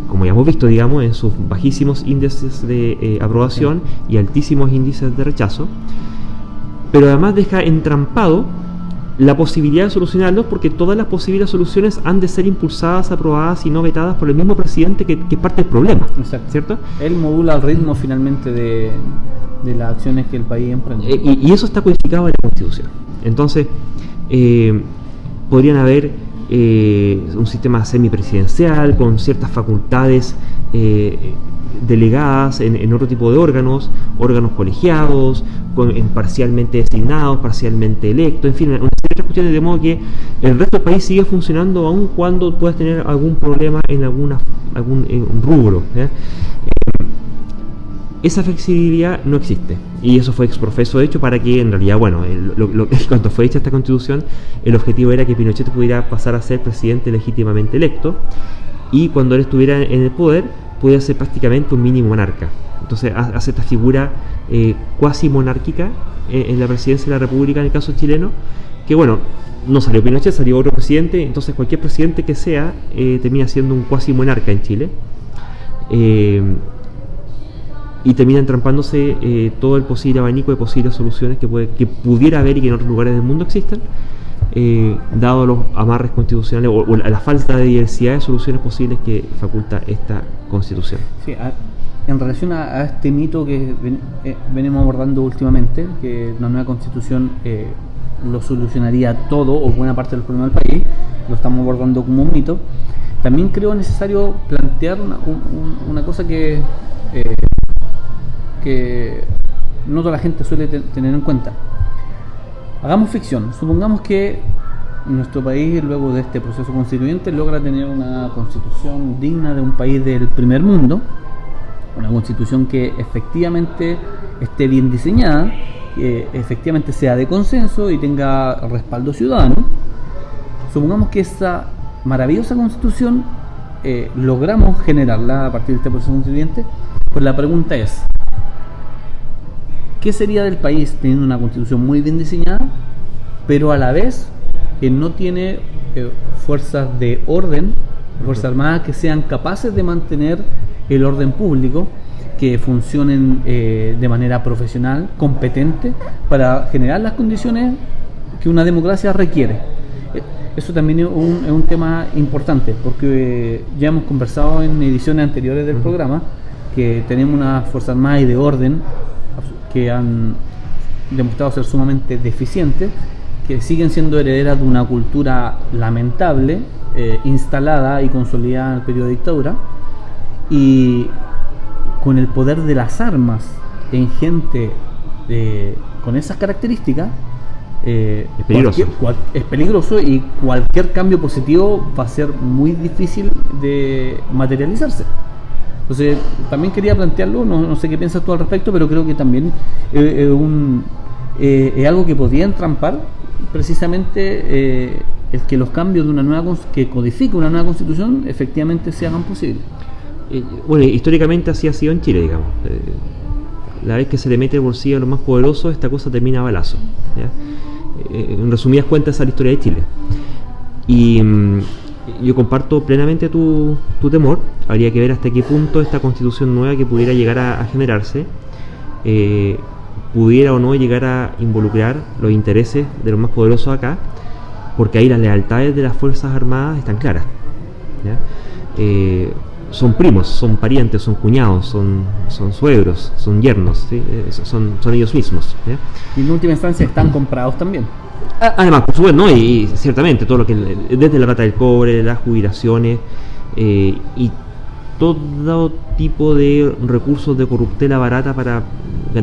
como ya hemos visto, digamos, en sus bajísimos índices de eh, aprobación y altísimos índices de rechazo, pero además deja entrampado la posibilidad de solucionarlos porque todas las posibles soluciones han de ser impulsadas, aprobadas y no vetadas por el mismo presidente que, que parte del problema. ¿Cierto? Él modula el ritmo finalmente de, las acciones que el país emprende. Eh, y, eso está codificado en la Constitución. Entonces, eh, podrían haber eh, un sistema semipresidencial con ciertas facultades delegadas en, otro tipo de órganos, órganos colegiados, en parcialmente designados, parcialmente electos, en fin, una serie de cuestiones de modo que el resto del país sigue funcionando aun cuando puedas tener algún problema en alguna, algún rubro. Eh, esa flexibilidad no existe. Y eso fue exprofeso hecho para que en realidad, bueno, cuando fue hecha esta constitución, el objetivo era que Pinochet pudiera pasar a ser presidente legítimamente electo y cuando él estuviera en el poder, puede ser prácticamente un mini monarca. Entonces hace esta figura eh, cuasi monárquica eh, en la presidencia de la República en el caso chileno, que bueno, no salió Pinochet, salió otro presidente, entonces cualquier presidente que sea eh, termina siendo un cuasi monarca en Chile. y termina entrampándose todo el posible abanico de posibles soluciones que, puede, que pudiera haber y que en otros lugares del mundo existen, eh, dado los amarres constitucionales o, la falta de diversidad de soluciones posibles que faculta esta constitución. Sí, en relación a, este mito que eh, venimos abordando últimamente, que una nueva constitución eh, lo solucionaría todo o buena parte del problema del país, lo estamos abordando como un mito, también creo necesario plantear una, cosa que, que no toda la gente suele tener en cuenta Hagamos ficción. Supongamos que nuestro país, luego de este proceso constituyente, logra tener una constitución digna de un país del primer mundo, una constitución que efectivamente esté bien diseñada, que efectivamente sea de consenso y tenga respaldo ciudadano. Supongamos que esa maravillosa constitución eh, logramos generarla a partir de este proceso constituyente, pues la pregunta es, ¿Qué sería del país teniendo una constitución muy bien diseñada, pero a la vez que no tiene eh, fuerzas de orden, fuerzas armadas que sean capaces de mantener el orden público, que funcionen eh, de manera profesional, competente, para generar las condiciones que una democracia requiere? Eh, eso también es un, tema importante, porque ya hemos conversado en ediciones anteriores del programa que tenemos una fuerza armada y de orden que han demostrado ser sumamente deficientes, que siguen siendo herederas de una cultura lamentable, eh, instalada y consolidada en el periodo de dictadura, y con el poder de las armas en gente eh, con esas características, eh, es, peligroso. es peligroso y cualquier cambio positivo va a ser muy difícil de materializarse. Entonces, también quería plantearlo, no, sé qué piensas tú al respecto, pero creo que también eh, eh, es algo que podría entrampar precisamente eh, el que los cambios de una nueva que codifique una nueva constitución efectivamente se hagan posibles. bueno, históricamente así ha sido en Chile, digamos. la vez que se le mete el bolsillo a los más poderosos, esta cosa termina a balazo. en resumidas cuentas, esa es la historia de Chile. Y. Mm, yo comparto plenamente tu, temor. Habría que ver hasta qué punto esta constitución nueva que pudiera llegar a, generarse eh, pudiera o no llegar a involucrar los intereses de los más poderosos acá, porque ahí las lealtades de las Fuerzas Armadas están claras. Eh, son primos, son parientes, son cuñados, son, son suegros, son yernos, eh, son, son ellos mismos. Y en última instancia están comprados también. Ah, además, por supuesto, ¿no? Y, ciertamente, todo lo que desde la plata del cobre, las jubilaciones eh, y todo tipo de recursos de corruptela barata para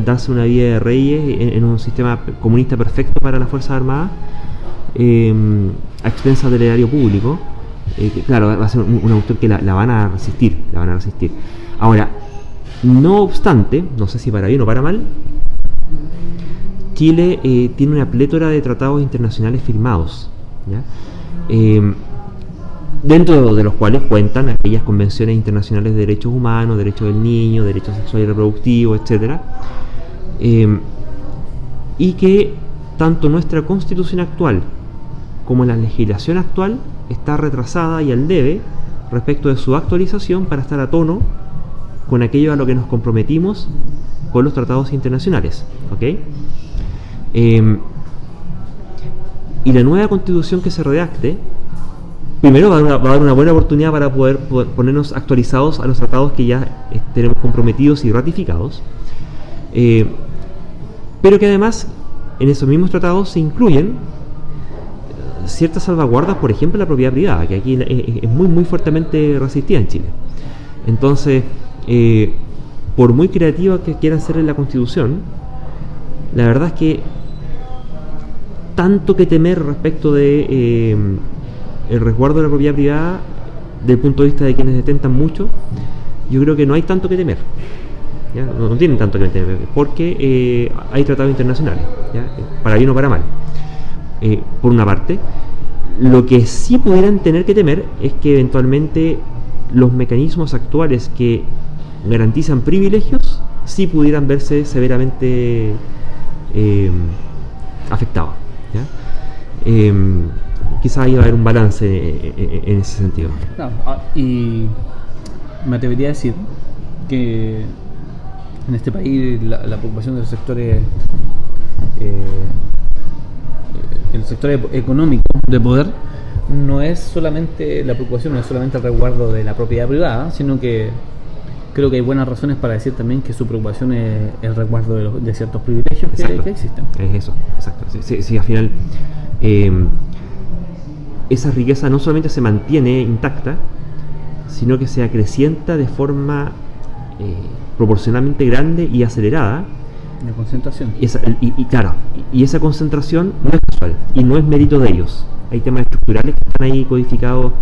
darse una vida de reyes en, un sistema comunista perfecto para las Fuerzas Armadas, em, a expensas del erario público. Eh, claro, va a ser una cuestión que la, van a resistir, la van a resistir. Ahora, no obstante, no sé si para bien o para mal, Chile eh, tiene una plétora de tratados internacionales firmados, eh, dentro de los cuales cuentan aquellas convenciones internacionales de derechos humanos, derechos del niño, derechos sexuales y reproductivos, etc. Eh, y que tanto nuestra constitución actual como la legislación actual está retrasada y al debe respecto de su actualización para estar a tono con aquello a lo que nos comprometimos con los tratados internacionales. ¿ok? Em, y la nueva constitución que se redacte, primero va a, dar una, buena oportunidad para poder, ponernos actualizados a los tratados que ya eh, tenemos comprometidos y ratificados, eh, pero que además en esos mismos tratados se incluyen eh, ciertas salvaguardas, por ejemplo la propiedad privada, que aquí es muy muy fuertemente resistida en Chile. Entonces, por muy creativa que quiera ser en la constitución, la verdad es que tanto que temer respecto de eh, el resguardo de la propiedad privada del punto de vista de quienes detentan mucho, yo creo que no hay tanto que temer. No, tienen tanto que temer, porque eh, hay tratados internacionales, para bien o para mal. Eh, por una parte, lo que sí pudieran tener que temer es que eventualmente los mecanismos actuales que garantizan privilegios sí pudieran verse severamente afectados. Eh, quizá ahí va a haber un balance en, ese sentido. Ah, y me atrevería a decir que en este país la, preocupación de los eh, el sector económico de poder no es solamente la preocupación, no es solamente el resguardo de la propiedad privada, sino que creo que hay buenas razones para decir también que su preocupación es el resguardo de, ciertos privilegios que, existen. Es eso, exacto. Sí, al final eh, esa riqueza no solamente se mantiene intacta, sino que se acrecienta de forma eh, proporcionalmente grande y acelerada. La concentración. Y, y, claro, y, esa concentración no es casual y no es mérito de ellos. Hay temas estructurales que están ahí codificados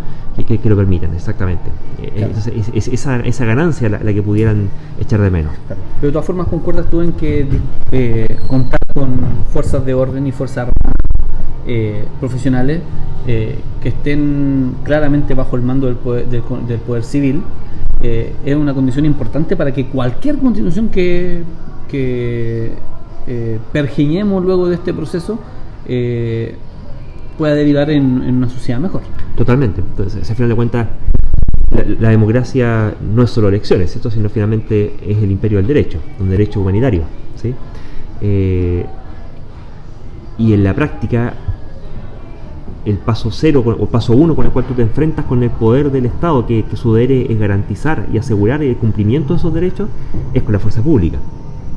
que, lo permitan, exactamente. Eh, es, esa, esa, ganancia la, que pudieran echar de menos. Pero de todas formas, ¿concuerdas tú en que eh, contar con fuerzas de orden y fuerzas armadas eh, profesionales que estén claramente bajo el mando del poder, del, poder civil es una condición importante para que cualquier constitución que, que pergiñemos luego de este proceso pueda derivar en, una sociedad mejor. Totalmente. Entonces, al final de cuentas, la, democracia no es solo elecciones, esto sino finalmente es el imperio del derecho, un derecho humanitario. ¿sí? Eh, y en la práctica, el paso cero o paso uno con el cual tú te enfrentas con el poder del Estado, que, su deber es garantizar y asegurar el cumplimiento de esos derechos, es con la fuerza pública.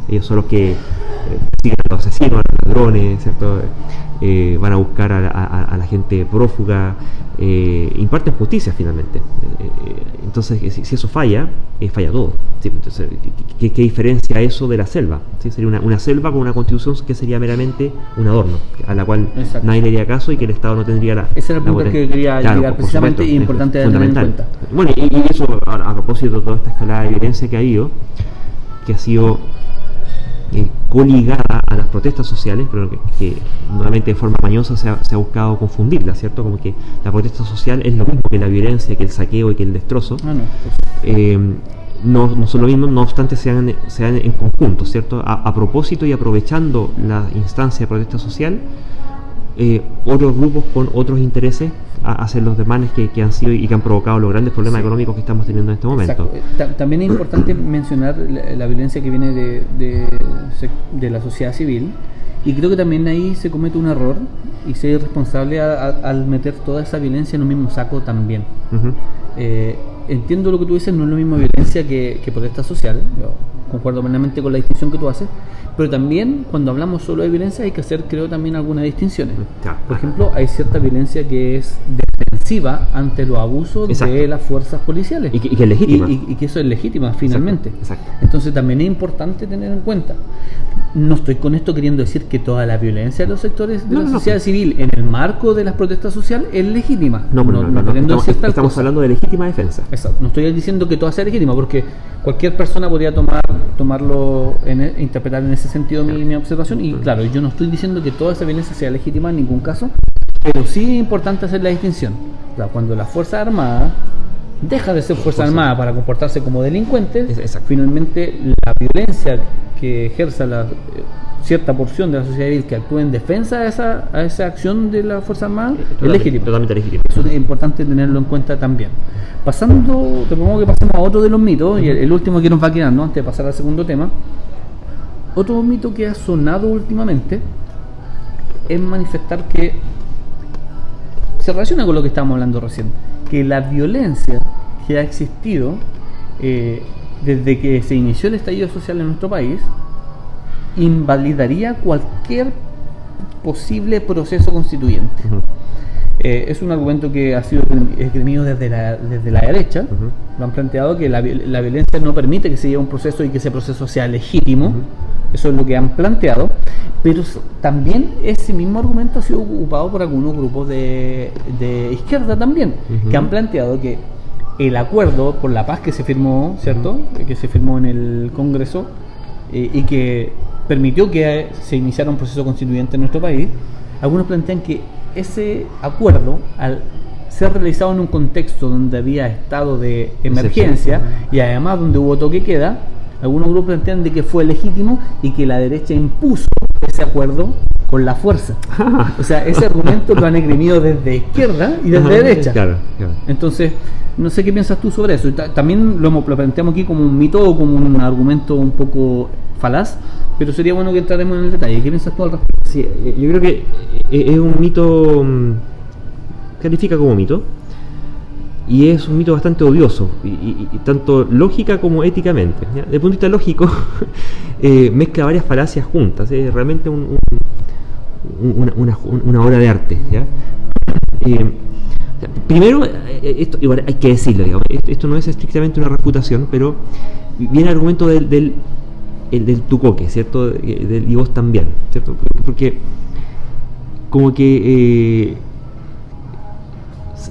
Ellos son los que eh, a los asesinos, a los ladrones, ¿cierto? Eh, van a buscar a, la gente prófuga, eh, imparten justicia finalmente. Eh, entonces, si, eso falla, falla todo. Entonces, ¿qué, diferencia eso de la selva? Sería una, selva con una constitución que sería meramente un adorno, a la cual nadie le haría caso y que el Estado no tendría la. Ese era el punto que quería llegar precisamente y importante tener en cuenta. Bueno, y, eso, a, a propósito de toda esta escalada de violencia que ha habido, que ha sido eh, coligada a las protestas sociales, pero que, nuevamente de forma mañosa se ha, buscado confundirla, ¿cierto? Como que la protesta social es lo mismo que la violencia, que el saqueo y que el destrozo. Ah, eh, no, no, son lo mismo, no obstante sean, sean en conjunto, ¿cierto? A, propósito y aprovechando la instancia de protesta social, eh, otros grupos con otros intereses hacer los demanes que, han sido y que han provocado los grandes problemas económicos que estamos teniendo en este momento. Eh, también es importante mencionar la, violencia que viene de, de, la sociedad civil y creo que también ahí se comete un error y se es responsable al meter toda esa violencia en un mismo saco también. Eh, entiendo lo que tú dices, no es lo mismo violencia que, que protesta social, yo concuerdo plenamente con la distinción que tú haces, pero también cuando hablamos solo de violencia hay que hacer, creo, también algunas distinciones. Por ejemplo, hay cierta violencia que es defensiva ante los abusos de las fuerzas policiales. Y que, es legítima. Y, que eso es legítima, finalmente. Entonces también es importante tener en cuenta. No estoy con esto queriendo decir que toda la violencia de los sectores de la sociedad civil en el marco de las protestas sociales es legítima. No, no, no, estamos, estamos hablando de legítima defensa. Exacto. No estoy diciendo que toda sea legítima, porque cualquier persona podría tomar tomarlo, en, e, interpretar en ese sentido mi, observación. Y claro, yo no estoy diciendo que toda esa violencia sea legítima en ningún caso, pero sí es importante hacer la distinción. cuando la Fuerza Armada deja de ser Fuerza, Armada para comportarse como delincuentes, finalmente la violencia que ejerza la, cierta porción de la sociedad civil que actúe en defensa de esa, a esa acción de la Fuerza Armada es legítimo. Totalmente legítimo. Eso es importante tenerlo en cuenta también. Pasando, te propongo que pasemos a otro de los mitos, y el, el último que nos va a quedar, ¿no? antes de pasar al segundo tema. Otro mito que ha sonado últimamente es manifestar que se relaciona con lo que estábamos hablando recién, que la violencia que ha existido eh, desde que se inició el estallido social en nuestro país invalidaría cualquier posible proceso constituyente. Eh, es un argumento que ha sido esgrimido desde la, desde la derecha. Lo han planteado que la, la violencia no permite que se lleve un proceso y que ese proceso sea legítimo. Eso es lo que han planteado. Pero también ese mismo argumento ha sido ocupado por algunos grupos de, de izquierda también, que han planteado que el acuerdo por la paz que se firmó, ¿cierto? Que se firmó en el Congreso eh, y que permitió que se iniciara un proceso constituyente en nuestro país, algunos plantean que ese acuerdo, al ser realizado en un contexto donde había estado de emergencia y además donde hubo toque queda, algunos grupos plantean de que fue legítimo y que la derecha impuso ese acuerdo con la fuerza. O sea, ese argumento lo han esgrimido desde izquierda y desde Ajá, derecha. Claro, claro. Entonces, no sé qué piensas tú sobre eso. También lo, lo planteamos aquí como un mito o como un argumento un poco falaz, pero sería bueno que entraremos en el detalle. ¿Qué piensas tú al respecto? Sí, eh, yo creo que eh, es un mito, mm, califica como mito, y es un mito bastante odioso, y, tanto lógica como éticamente. Desde el punto de vista lógico, eh, mezcla varias falacias juntas, es realmente un- un- una, una- una obra de arte. Eh, primero, eh, esto igual hay que decirlo, digamos, esto, no es estrictamente una refutación, pero viene el argumento del, del, el del tucoque, ¿cierto? Y vos también, ¿cierto? Porque como que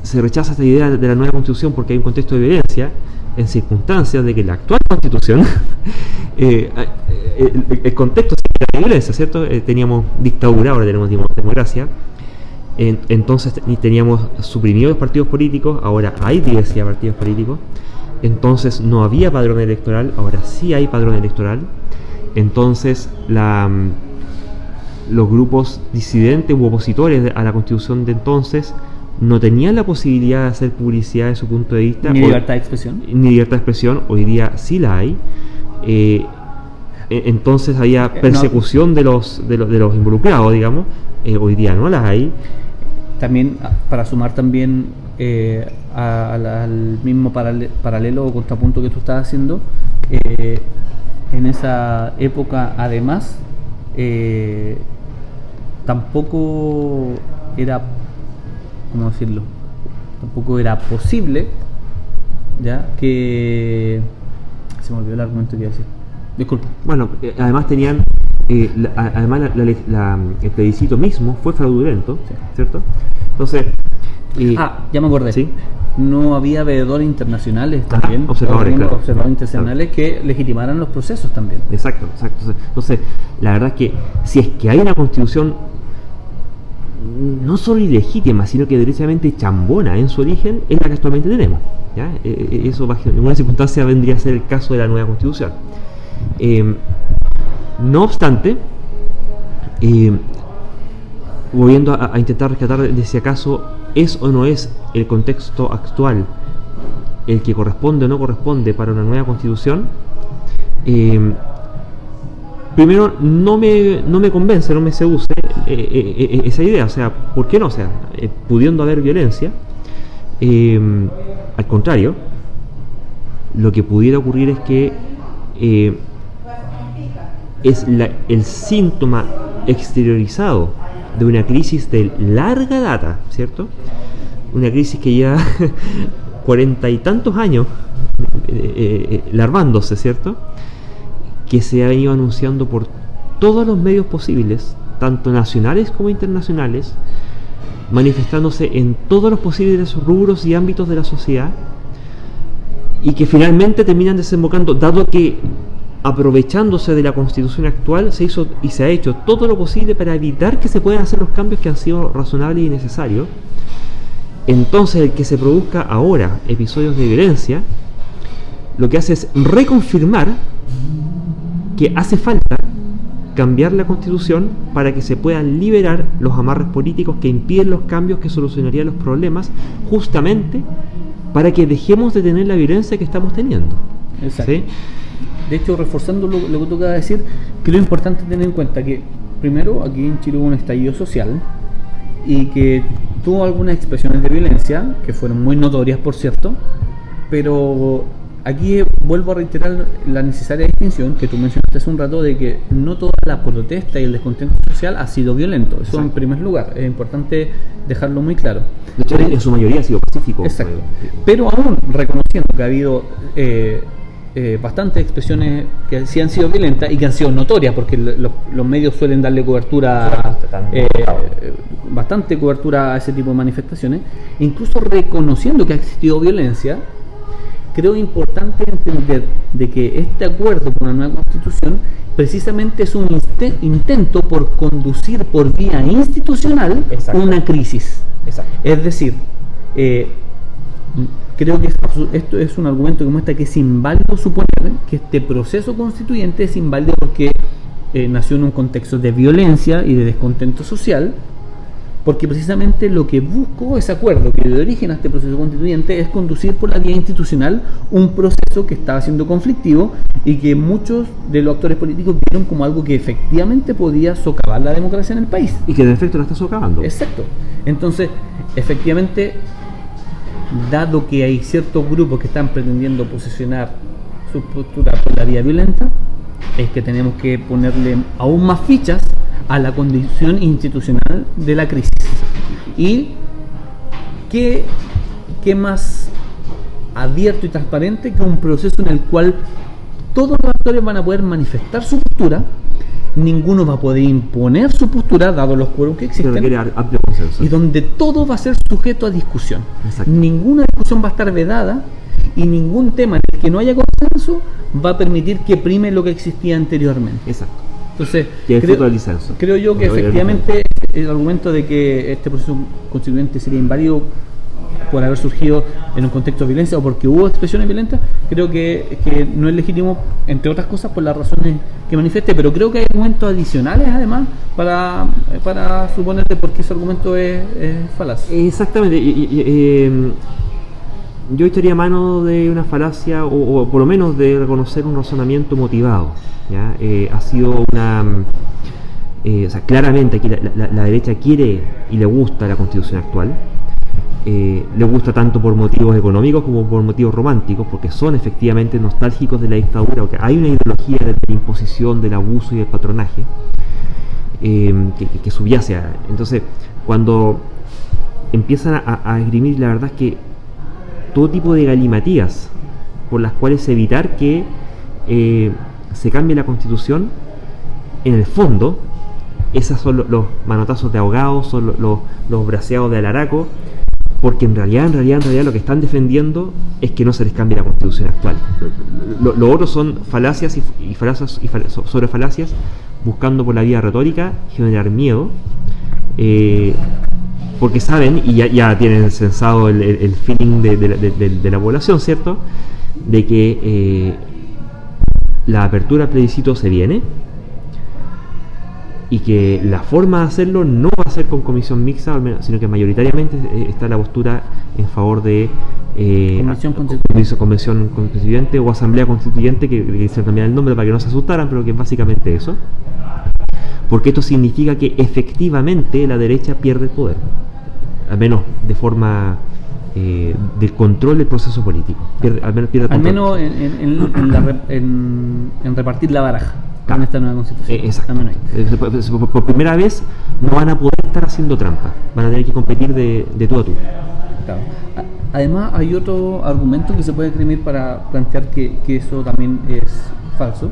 se- rechaza esta idea de la nueva constitución porque hay un contexto de violencia en circunstancias de que la actual constitución, eh, eh, el, contexto de violencia, ¿cierto? Eh, teníamos dictadura, ahora tenemos demo- democracia, en- entonces teníamos suprimidos los partidos políticos, ahora hay diversidad partidos políticos, entonces no había padrón electoral, ahora sí hay padrón electoral, entonces mm, los grupos disidentes u opositores a la constitución de entonces no tenían la posibilidad de hacer publicidad de su punto de vista. Ni libertad de expresión. ni libertad de expresión, hoy día sí la hay. Eh, e- entonces había no. persecución de, los, de, los, de los involucrados, digamos. Eh, hoy día no las hay. También, ah, para sumar también eh, a- a la- al mismo parale- paralelo o contrapunto que tú estás haciendo, eh, en esa época además eh, tampoco era, ¿cómo decirlo? Tampoco era posible, ¿ya? Que... Se me olvidó el argumento que iba a decir. Disculpa. Bueno, eh, además tenían, eh, la- además la- la- el plebiscito mismo fue fraudulento, Sí. ¿cierto? Entonces, eh, Ah, ya me acordé. ¿Sí? No había veedores internacionales Ajá, también, observadores, claro. observadores internacionales que legitimaran los procesos también. Exacto, exacto. Entonces, la verdad es que si es que hay una constitución no solo ilegítima, sino que derechamente chambona en su origen, es la que actualmente tenemos. ¿ya? Eh, eh, eso bajo ninguna circunstancia vendría a ser el caso de la nueva constitución. Eh, no obstante, eh, volviendo a, intentar rescatar de si acaso es o no es el contexto actual el que corresponde o no corresponde para una nueva constitución, eh, primero no me, no me convence, no me seduce eh, eh, esa idea, o sea, ¿por qué no? O sea, eh, pudiendo haber violencia, al contrario, lo que pudiera ocurrir es que es la- el síntoma exteriorizado de una crisis de larga data, ¿cierto? Una crisis que lleva cuarenta y tantos años eh, larvándose, ¿cierto? Que se ha venido anunciando por todos los medios posibles, tanto nacionales como internacionales, manifestándose en todos los posibles rubros y ámbitos de la sociedad, y que finalmente terminan desembocando, dado que aprovechándose de la constitución actual se hizo y se ha hecho todo lo posible para evitar que se puedan hacer los cambios que han sido razonables y necesarios. Entonces el que se produzca ahora episodios de violencia, lo que hace es reconfirmar que hace falta cambiar la constitución para que se puedan liberar los amarres políticos que impiden los cambios que solucionarían los problemas, justamente para que dejemos de tener la violencia que estamos teniendo. Exacto. De hecho, reforzando lo, que tú acabas de decir, creo importante tener en cuenta que, primero, aquí en Chile hubo un estallido social y que tuvo algunas expresiones de violencia, que fueron muy notorias, por cierto, pero aquí vuelvo a reiterar la necesaria distinción que tú mencionaste hace un rato de que no toda la protesta y el descontento social ha sido violento. Eso en primer lugar, es importante dejarlo muy claro. De hecho, en su mayoría ha sido pacífico. Exacto. Pero aún reconociendo que ha habido eh, eh, bastantes expresiones que sí han sido violentas y que han sido notorias, porque los medios suelen darle cobertura, eh, bastante cobertura a ese tipo de manifestaciones, incluso reconociendo que ha existido violencia, creo importante entender de que este acuerdo con la nueva constitución precisamente es un intento por conducir por vía institucional una crisis. Es decir, eh, creo que esto es un argumento que muestra que es inválido suponer que este proceso constituyente es inválido porque eh, nació en un contexto de violencia y de descontento social porque precisamente lo que buscó ese acuerdo que dio origen a este proceso constituyente es conducir por la vía institucional un proceso que estaba siendo conflictivo y que muchos de los actores políticos vieron como algo que efectivamente podía socavar la democracia en el país. Y que de efecto la está socavando. Exacto. Entonces, efectivamente, dado que hay ciertos grupos que están pretendiendo posicionar su postura por la vía violenta, es que tenemos que ponerle aún más fichas a la condición institucional de la crisis. ¿Y qué, qué más abierto y transparente que un proceso en el cual todos los actores van a poder manifestar su postura, ninguno va a poder imponer su postura, dado los cuerpos que existen, y donde todo va a ser sujeto a discusión. Ninguna discusión va a estar vedada y ningún tema en el que no haya consenso va a permitir que prime lo que existía anteriormente. Exacto. Entonces, creo, creo, yo que efectivamente el argumento de que este proceso constituyente sería inválido por haber surgido en un contexto de violencia o porque hubo expresiones violentas, creo que, que, no es legítimo, entre otras cosas, por las razones que manifieste, pero creo que hay argumentos adicionales además para, para suponer de por qué ese argumento es, falaz. Exactamente. Em, yo estaría a mano de una falacia o, por lo menos de reconocer un razonamiento motivado. Eh, ha sido una... Eh, o sea, claramente aquí la, derecha quiere y le gusta la constitución actual. Eh, le gusta tanto por motivos económicos como por motivos románticos, porque son efectivamente nostálgicos de la dictadura, hay una ideología de la imposición, del abuso y del patronaje que, que, subyace a... Entonces, cuando empiezan a, a esgrimir, la verdad es que todo tipo de galimatías por las cuales evitar que eh, se cambie la constitución, en el fondo, esos son los, manotazos de ahogados, son los, los, braceados de alaraco, porque en realidad, en realidad, en realidad lo que están defendiendo es que no se les cambie la constitución actual. Lo, otro son falacias y, falacias y sobre falacias, buscando por la vía retórica generar miedo. Eh, porque saben y ya, tienen sensado el, feeling de, la población, ¿cierto? De que eh, la apertura al plebiscito se viene y que la forma de hacerlo no va a ser con comisión mixta, sino que mayoritariamente eh, está la postura en favor de eh, convención, constituyente. o asamblea constituyente, que, que se cambiar el nombre para que no se asustaran, pero que es básicamente eso. Porque esto significa que efectivamente la derecha pierde el poder al menos de forma eh, del control del proceso político. al menos, al menos en, en, repartir la baraja con esta nueva constitución. Eh, exacto. Por, primera vez no van a poder estar haciendo trampa, van a tener que competir de, de tú a tú. Además, hay otro argumento que se puede escribir para plantear que, que eso también es falso.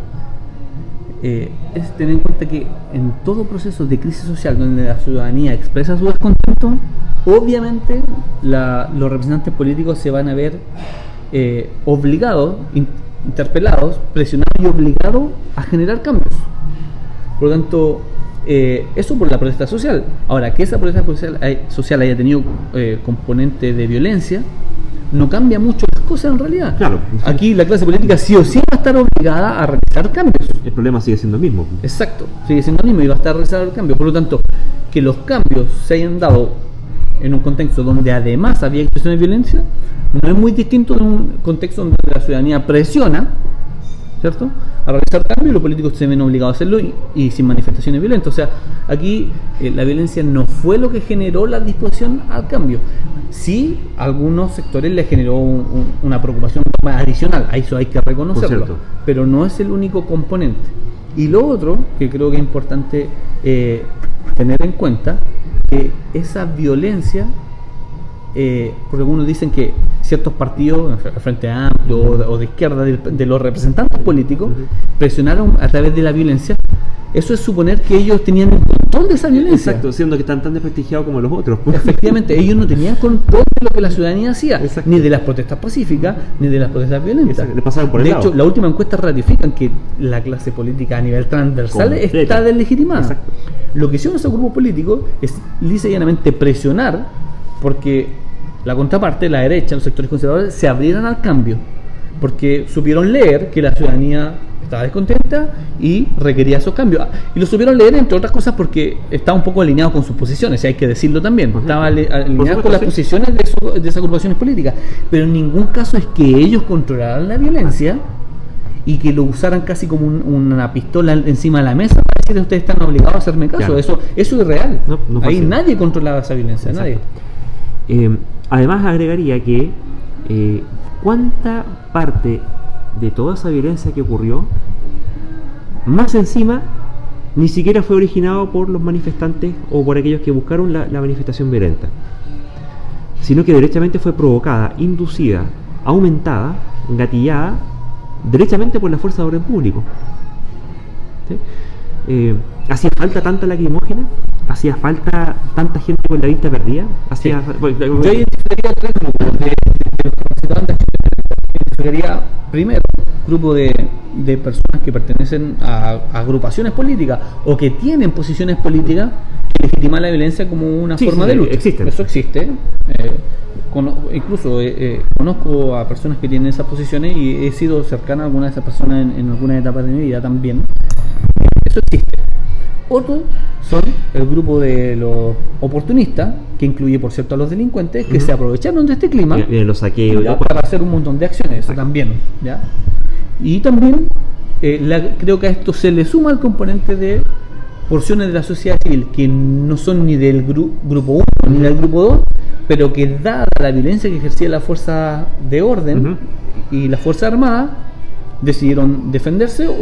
Eh, es tener en cuenta que en todo proceso de crisis social donde la ciudadanía expresa su descontento, obviamente los representantes políticos se van a ver eh, obligados, interpelados, presionados y obligados a generar cambios. Por lo tanto, eh, eso por la protesta social. Ahora, que esa protesta social, haya tenido eh, componente de violencia, no cambia mucho las cosas en realidad. Claro. Aquí la clase política sí o sí va a estar obligada a realizar cambios. El problema sigue siendo el mismo. Exacto, sigue siendo el mismo y va a estar realizando cambios. Por lo tanto, que los cambios se hayan dado en un contexto donde además había expresiones de violencia, no es muy distinto de un contexto donde la ciudadanía presiona, ¿cierto? A realizar cambios los políticos se ven obligados a hacerlo y, y sin manifestaciones violentas. O sea, aquí eh, la violencia no fue lo que generó la disposición al cambio. Sí, a algunos sectores le generó un- un- una preocupación más adicional, a eso hay que reconocerlo, pero no es el único componente. Y lo otro que creo que es importante eh, tener en cuenta, que esa violencia eh, porque algunos dicen que ciertos partidos, el Frente Amplio o de, o de izquierda, de, de los representantes políticos, presionaron a través de la violencia. Eso es suponer que ellos tenían el control de esa violencia. Exacto, siendo que están tan desprestigiados como los otros. Efectivamente, ellos no tenían control de lo que la ciudadanía hacía, Exacto. ni de las protestas pacíficas, ni de las protestas violentas. Exacto, le pasaron por el de lado. hecho, la última encuesta ratifican que la clase política a nivel transversal Completa. está deslegitimada. Exacto. Lo que hicieron esos grupos políticos es lisa y llanamente presionar porque la contraparte, la derecha, los sectores conservadores, se abrieran al cambio. Porque supieron leer que la ciudadanía estaba descontenta y requería esos cambios. Ah, Y lo supieron leer, entre otras cosas, porque estaba un poco alineado con sus posiciones, y hay que decirlo también. Estaba alineado supuesto, con las sí. posiciones de, su- de esas agrupaciones políticas. Pero en ningún caso es que ellos controlaran la violencia y que lo usaran casi como un- una pistola encima de la mesa para decir ustedes están obligados a hacerme caso. Claro. Eso, eso es real. No, no Ahí nadie controlaba esa violencia, Exacto. nadie. Eh, además agregaría que eh, cuánta parte de toda esa violencia que ocurrió, más encima, ni siquiera fue originado por los manifestantes o por aquellos que buscaron la, manifestación violenta, sino que derechamente fue provocada, inducida, aumentada, gatillada, derechamente por la fuerza de orden público. ¿Sí? Eh, ¿Hacía falta tanta lacrimógena? ¿Hacía falta tanta gente con la vista perdida? ¿Hacía, bueno, Yo identificaría tres grupos de, de-. Identificaría primero grupo de, de personas que pertenecen a, a agrupaciones políticas o que tienen posiciones políticas que legitiman la violencia como una Sí, forma sí, de lucha. existen. Eso existe. Eh, cono- incluso eh, eh, conozco a personas que tienen esas posiciones y he sido cercana a alguna de esas personas en, en algunas etapas de mi vida también. Eso existe. Otro son el grupo de los oportunistas, que incluye, por cierto, a los delincuentes, que se aprovecharon de este clima Viene- vienen los saqueos. ya, para hacer un montón de acciones, eso también. ¿ya? Y también eh, la- creo que a esto se le suma el componente de porciones de la sociedad civil que no son ni del gru- grupo 1 ni del grupo 2, pero que dada la violencia que ejercía la fuerza de orden y la fuerza armada, decidieron defenderse o,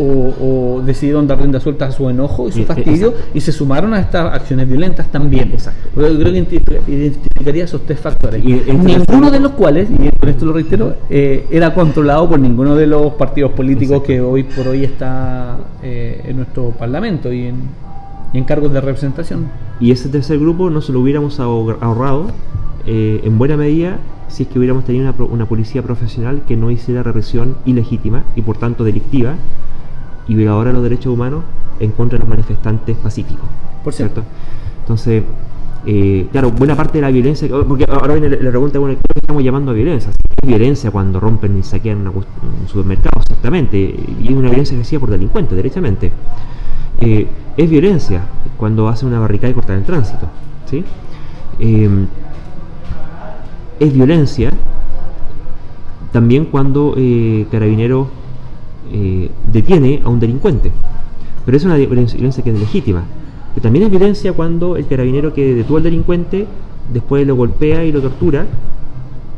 o decidieron dar rienda suelta a su enojo y su Y- fastidio exacto. y se sumaron a estas acciones violentas también. Exacto. Yo creo que identific- identificaría esos tres factores. Y Ninguno de los cuales, y por esto lo reitero, eh, era controlado por ninguno de los partidos políticos Exacto. que hoy por hoy está eh, en nuestro parlamento y en, y en cargos de representación. Y ese tercer grupo no se lo hubiéramos ahor- ahorrado eh, en buena medida si es que hubiéramos tenido una, policía profesional que no hiciera represión ilegítima y por tanto delictiva y violadora de los derechos humanos en contra de los manifestantes pacíficos. Por cierto. Entonces, eh, claro, buena parte de la violencia, porque ahora viene la pregunta, bueno, ¿qué estamos llamando a violencia? ¿Es violencia cuando rompen y saquean una un supermercado? Exactamente, y es una violencia ejercida por delincuentes, derechamente. Eh, es violencia cuando hacen una barricada y cortan el tránsito, ¿sí? Eh, es violencia también cuando eh, Carabinero eh, detiene a un delincuente. Pero es una violencia que es legítima. Pero también es violencia cuando el carabinero que detuvo al delincuente después lo golpea y lo tortura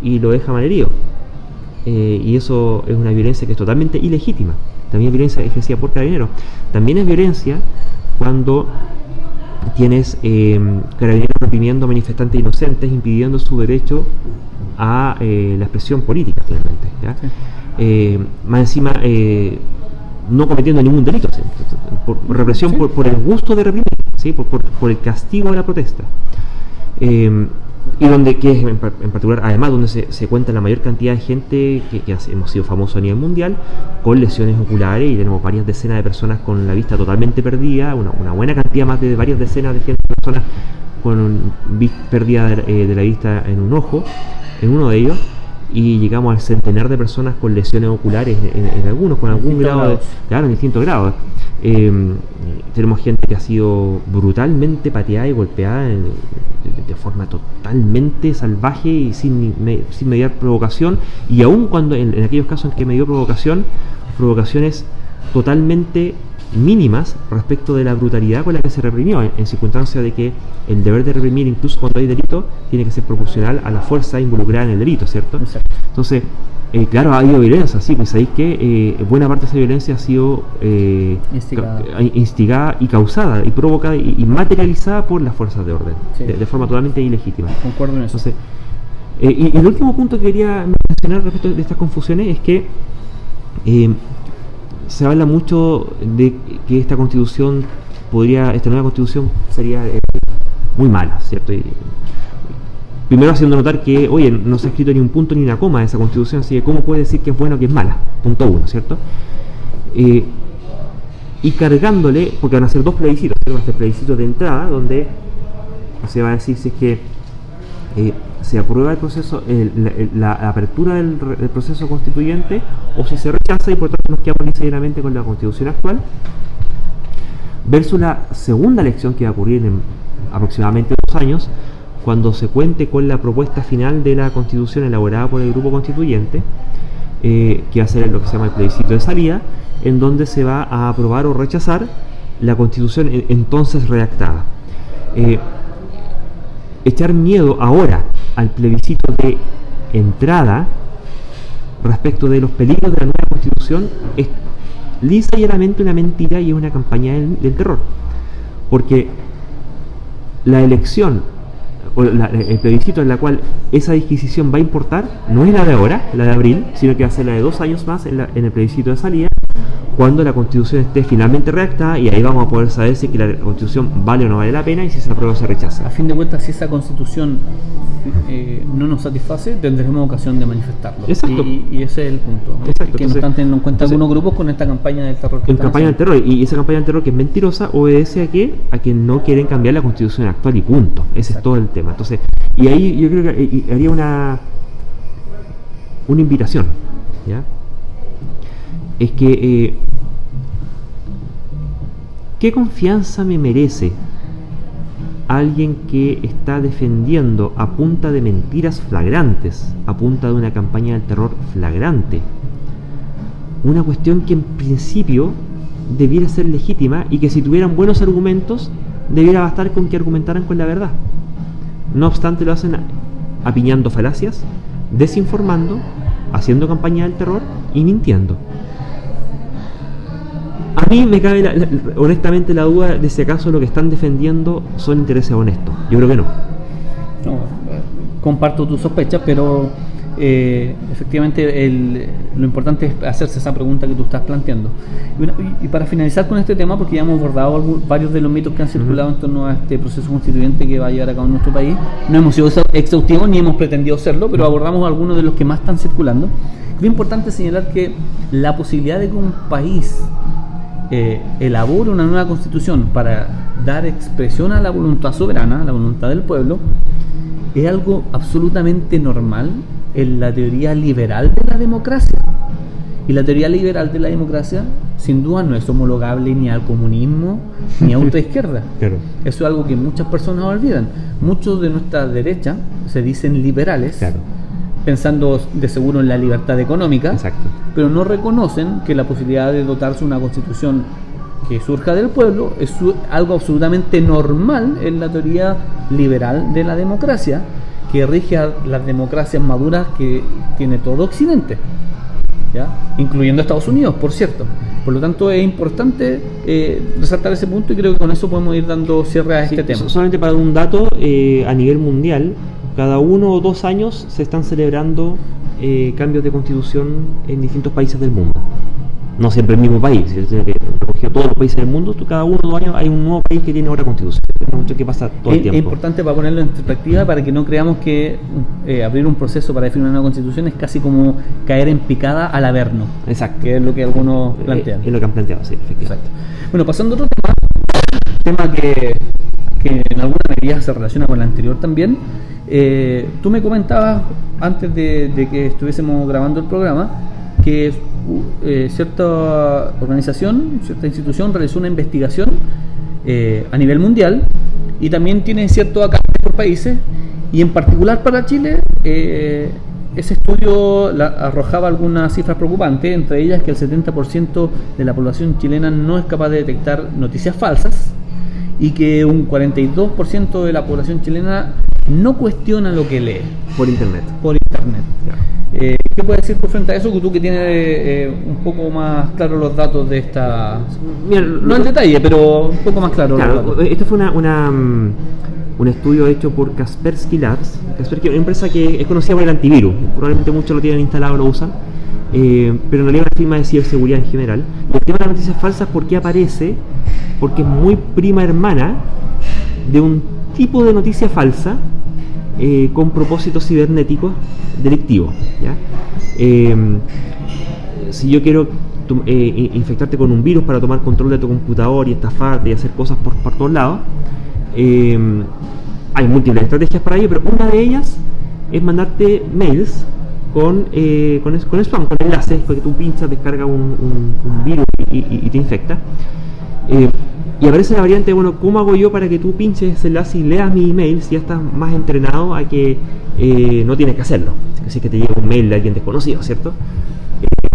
y lo deja malherido. Eh, y eso es una violencia que es totalmente ilegítima. También es violencia ejercida por carabineros. También es violencia cuando tienes eh, carabineros reprimiendo a manifestantes inocentes, impidiendo su derecho a eh, la expresión política, finalmente. ¿ya? Sí. Eh, más encima, eh, no cometiendo ningún delito, ¿sí? por, por represión Sí. por, por el gusto de reprimir, ¿sí? por, por- por el castigo a la protesta. Y donde, que es en, par- en particular, además, donde se, se cuenta la mayor cantidad de gente que, que hemos sido famosos a nivel mundial, con lesiones oculares y tenemos varias decenas de personas con la vista totalmente perdida, una, una buena cantidad más de varias decenas de gente, personas con un pérdida de, eh, de la vista en un ojo, en uno de ellos, y llegamos al centenar de personas con lesiones oculares en, algunos, con algún grado de, claro, en distintos grados. Em, tenemos gente que ha sido brutalmente pateada y golpeada de, forma totalmente salvaje y sin, sin mediar provocación, y aun cuando en, en aquellos casos en que me dio provocación, provocaciones totalmente mínimas respecto de la brutalidad con la que se reprimió, en, circunstancia de que el deber de reprimir, incluso cuando hay delito, tiene que ser proporcional a la fuerza involucrada en el delito, ¿cierto? Entonces, eh, claro, ha habido violencia, sí, pues sabéis que eh, buena parte de esa violencia ha sido eh, instigada. y causada, y provocada y, materializada por las fuerzas de orden, de, forma totalmente ilegítima. Concuerdo en eso. Entonces, y, el último punto que quería mencionar respecto de estas confusiones es que se habla mucho de que esta constitución podría, esta nueva constitución sería eh, muy mala, ¿cierto? primero haciendo notar que, oye, no se ha escrito ni un punto ni una coma de esa constitución, así que ¿cómo puede decir que es bueno o que es mala? Punto uno, ¿cierto? Eh, y cargándole, porque van a ser dos plebiscitos, van a ser plebiscitos de entrada, donde se va a decir si es que eh, se aprueba el proceso, la, apertura del, proceso constituyente o si se rechaza y por tanto nos quedamos necesariamente con la constitución actual, versus la segunda elección que va a ocurrir en aproximadamente dos años, cuando se cuente con la propuesta final de la constitución elaborada por el grupo constituyente, eh, que va a ser lo que se llama el plebiscito de salida, en donde se va a aprobar o rechazar la constitución entonces redactada. Eh, echar miedo ahora al plebiscito de entrada respecto de los peligros de la nueva constitución es lisa y llanamente una mentira y es una campaña del, terror. Porque la elección o el plebiscito en la cual esa disquisición va a importar no es la de ahora, la de abril, sino que va a ser la de dos años más en, en el plebiscito de salida, cuando la constitución esté finalmente redactada y ahí vamos a poder saber si que la constitución vale o no vale la pena y si se aprueba o se rechaza. A fin de cuentas, si esa constitución eh, no nos satisface, tendremos ocasión de manifestarlo. Exacto. Y, ese es el punto. Exacto. Que no están teniendo en cuenta algunos grupos con esta campaña del terror. En campaña del terror. Y esa campaña del terror que es mentirosa obedece a que a que no quieren cambiar la constitución actual y punto. Ese es todo el tema. Entonces, y ahí yo creo que haría una una invitación, ¿ya? Es que eh, ¿qué confianza me merece alguien que está defendiendo a punta de mentiras flagrantes, a punta de una campaña del terror flagrante? Una cuestión que en principio debiera ser legítima y que si tuvieran buenos argumentos debiera bastar con que argumentaran con la verdad. No obstante lo hacen apiñando falacias, desinformando, haciendo campaña del terror y mintiendo. A mí me cabe honestamente la duda de si acaso lo que están defendiendo son intereses honestos. Yo creo que no. no comparto tu sospecha, pero eh, efectivamente lo importante es hacerse esa pregunta que tú estás planteando. Y, para finalizar con este tema, porque ya hemos abordado varios de los mitos que han circulado en torno a este proceso constituyente que va a llevar a cabo en nuestro país, no hemos sido exhaustivos ni hemos pretendido serlo, pero abordamos algunos de los que más están circulando. Es importante señalar que la posibilidad de que un país eh, elabore una nueva constitución para dar expresión a la voluntad soberana, a la voluntad del pueblo, es algo absolutamente normal en la teoría liberal de la democracia. Y la teoría liberal de la democracia, sin duda, no es homologable ni al comunismo ni a otra izquierda. Eso es algo que muchas personas olvidan. Muchos de nuestra derecha se dicen liberales pensando de seguro en la libertad económica, pero no reconocen que la posibilidad de dotarse una constitución que surja del pueblo es algo absolutamente normal en la teoría liberal de la democracia, que rige a las democracias maduras que tiene todo Occidente, ¿ya? incluyendo Estados Unidos, por cierto. Por lo tanto, es importante eh, resaltar ese punto y creo que con eso podemos ir dando cierre a este tema. Solamente para dar un dato, eh, a nivel mundial, cada uno o dos años se están celebrando eh, cambios de constitución en distintos países del mundo. No siempre el mismo país, sino que recogió todos los países del mundo, cada uno o dos años hay un nuevo país que tiene otra constitución. Es que pasa todo el tiempo. Es importante para ponerlo en perspectiva para que no creamos que eh, abrir un proceso para definir una nueva constitución es casi como caer en picada al averno. Exacto. Que es lo que algunos eh, plantean. es lo que han planteado, sí, efectivamente. Bueno, pasando a otro tema, tema que, que en alguna medida se relaciona con el anterior también. Eh, tú me comentabas antes de, que estuviésemos grabando el programa que uh, cierta organización, cierta institución realizó una investigación a nivel mundial y también tiene cierto acá por países y en particular para Chile ese estudio arrojaba algunas cifras preocupantes, entre ellas que el 70% de la población chilena no es capaz de detectar noticias falsas y que un 42% de la población chilena no cuestiona lo que lee. Por internet. Por internet. Eh, ¿Qué puedes decir por frente a eso? Que tú que tienes eh, un poco más claro los datos de esta... no en detalle, pero un poco más claro. Claro, esto fue una, una mm, un estudio hecho por Kaspersky Labs, Kaspersky una empresa que es conocida por el antivirus, probablemente muchos lo tienen instalado, lo usan, eh, pero en realidad una firma de ciberseguridad en general. El tema de las noticias falsas, ¿por qué aparece? Porque es muy prima hermana de un tipo de noticia falsa eh, con propósitos cibernéticos delictivos. Eh, si yo quiero infectarte con un virus para tomar control de tu computador y estafarte y hacer cosas por, por todos lados, eh, hay múltiples estrategias para ello, pero una de ellas es mandarte mails con, eh, con, con, spam, con enlaces, porque tú pinchas, descarga un, virus y, te infecta. Eh, y aparece la variante, bueno, ¿cómo hago yo para que tú pinches ese enlace y leas mi email si ya estás más entrenado a que no tienes que hacerlo? Así que te llega un mail de alguien desconocido, ¿cierto?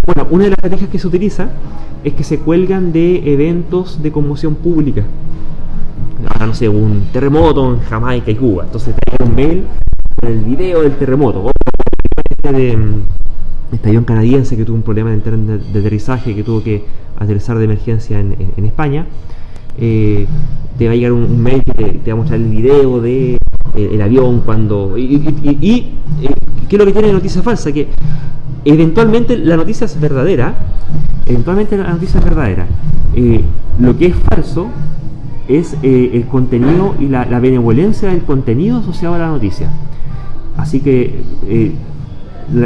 bueno, una de las estrategias que se utiliza es que se cuelgan de eventos de conmoción pública ahora no sé, un terremoto en Jamaica y Cuba. Entonces te un mail con el video del terremoto. Este de mm, este avión canadiense que tuvo un problema de, aterrizaje que tuvo que aterrizar de emergencia en, España. Eh, te va a llegar un, mail que te, va a mostrar el video de eh, el avión cuando y, eh, qué es lo que tiene noticia falsa que eventualmente la noticia es verdadera eventualmente la noticia es verdadera lo que es falso es el contenido y la, benevolencia del contenido asociado a la noticia. Así que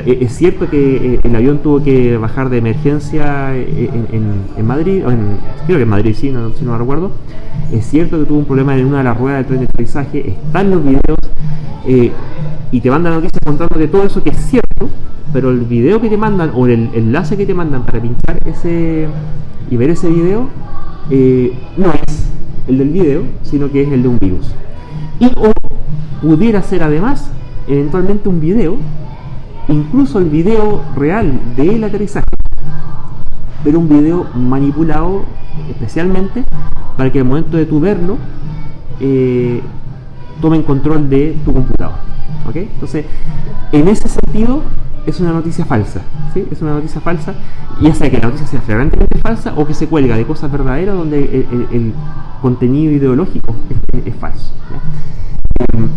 es cierto que eh, el avión tuvo que bajar de emergencia en, Madrid, creo que en Madrid, sí, no, si no recuerdo. Es cierto que tuvo un problema en una de las ruedas del tren de aterrizaje, están los videos y te mandan noticias de todo eso que es cierto, pero el video que te mandan o el enlace que te mandan para pinchar ese y ver ese video no es el del video, sino que es el de un virus. Y o pudiera ser además eventualmente un video, incluso el video real del aterrizaje, pero un video manipulado especialmente para que al momento de tu verlo eh, tomen control de tu computador. ¿ok? Entonces, en ese sentido, es una noticia falsa. ¿sí? Es una noticia falsa, ya sea que la noticia sea flagrantemente falsa o que se cuelga de cosas verdaderas donde el, contenido ideológico es, falso. Em,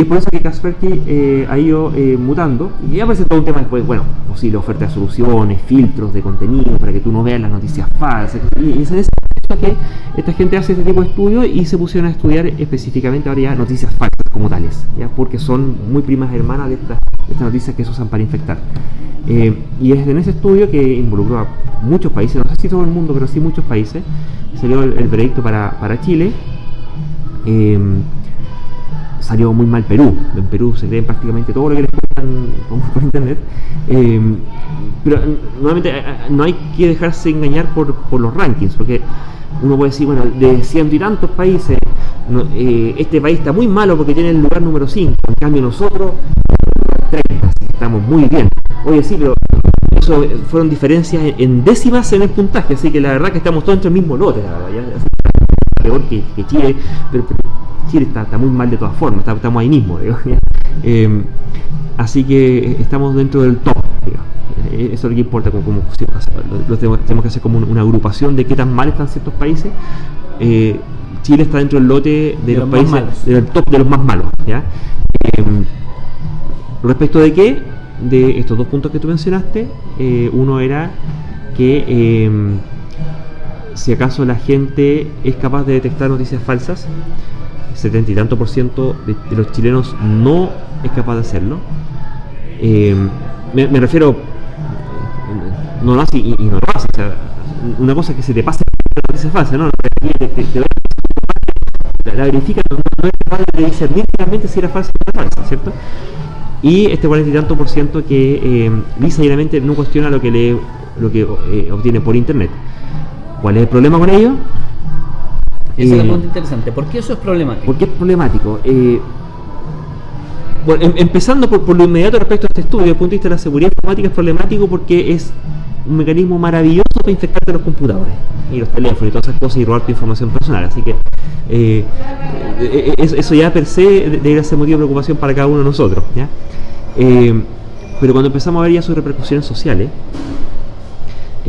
y es por eso que Kaspersky eh, ha ido eh, mutando y aparece todo un tema después, bueno, posible oferta de soluciones, filtros de contenido para que tú no veas las noticias falsas. Y, es eso que esta gente hace este tipo de estudios y se pusieron a estudiar específicamente ahora ya noticias falsas como tales, ¿ya? porque son muy primas hermanas de estas, noticias que se usan para infectar. Eh, y es en ese estudio que involucró a muchos países, no sé si todo el mundo, pero sí muchos países, salió el, proyecto para, para Chile. Salió muy mal Perú. En Perú se creen prácticamente todo lo que les cuentan por internet. Eh, pero nuevamente no hay que dejarse engañar por, por los rankings, porque uno puede decir, bueno, de ciento y tantos países, eh, este país está muy malo porque tiene el lugar número 5, en cambio nosotros, 30, estamos muy bien. Oye, sí, pero eso fueron diferencias en décimas en el puntaje, así que la verdad que estamos todos entre el mismo lote, la verdad, peor que, Chile, pero, Chile está, está, muy mal de todas formas, estamos ahí mismo, eh, así que estamos dentro del top. Eh, eso es lo que importa, como, como lo, tenemos, que hacer como una agrupación de qué tan mal están ciertos países. Eh, Chile está dentro del lote de, los, países, del top de los más malos. ¿ya? Respecto de qué, de estos dos puntos que tú mencionaste, uno era que si acaso la gente es capaz de detectar noticias falsas, 70 y tanto por ciento de, los chilenos no es capaz de hacerlo. Em, me, refiero no lo hace y, no lo hace. Una cosa que se te pasa la noticia falsa, ¿no? la, verifica, no, es capaz de discernir realmente si era falsa o no falsa, ¿cierto? y este cuarenta y tanto por ciento que eh, lisa no cuestiona lo que lee, lo que eh, obtiene por internet. ¿Cuál es el problema con ello? Esa es la Eh, pregunta interesante. ¿Por qué eso es problemático? ¿Por qué es problemático? Eh, bueno, em- empezando por, por lo inmediato respecto a este estudio, desde el punto de vista de la seguridad informática es problemático porque es un mecanismo maravilloso para infectarte los computadores y los teléfonos y todas esas cosas y robar tu información personal. Así que eh, eso, ya per se de- debería ser motivo de preocupación para cada uno de nosotros. ¿ya? Pero cuando empezamos a ver ya sus repercusiones sociales,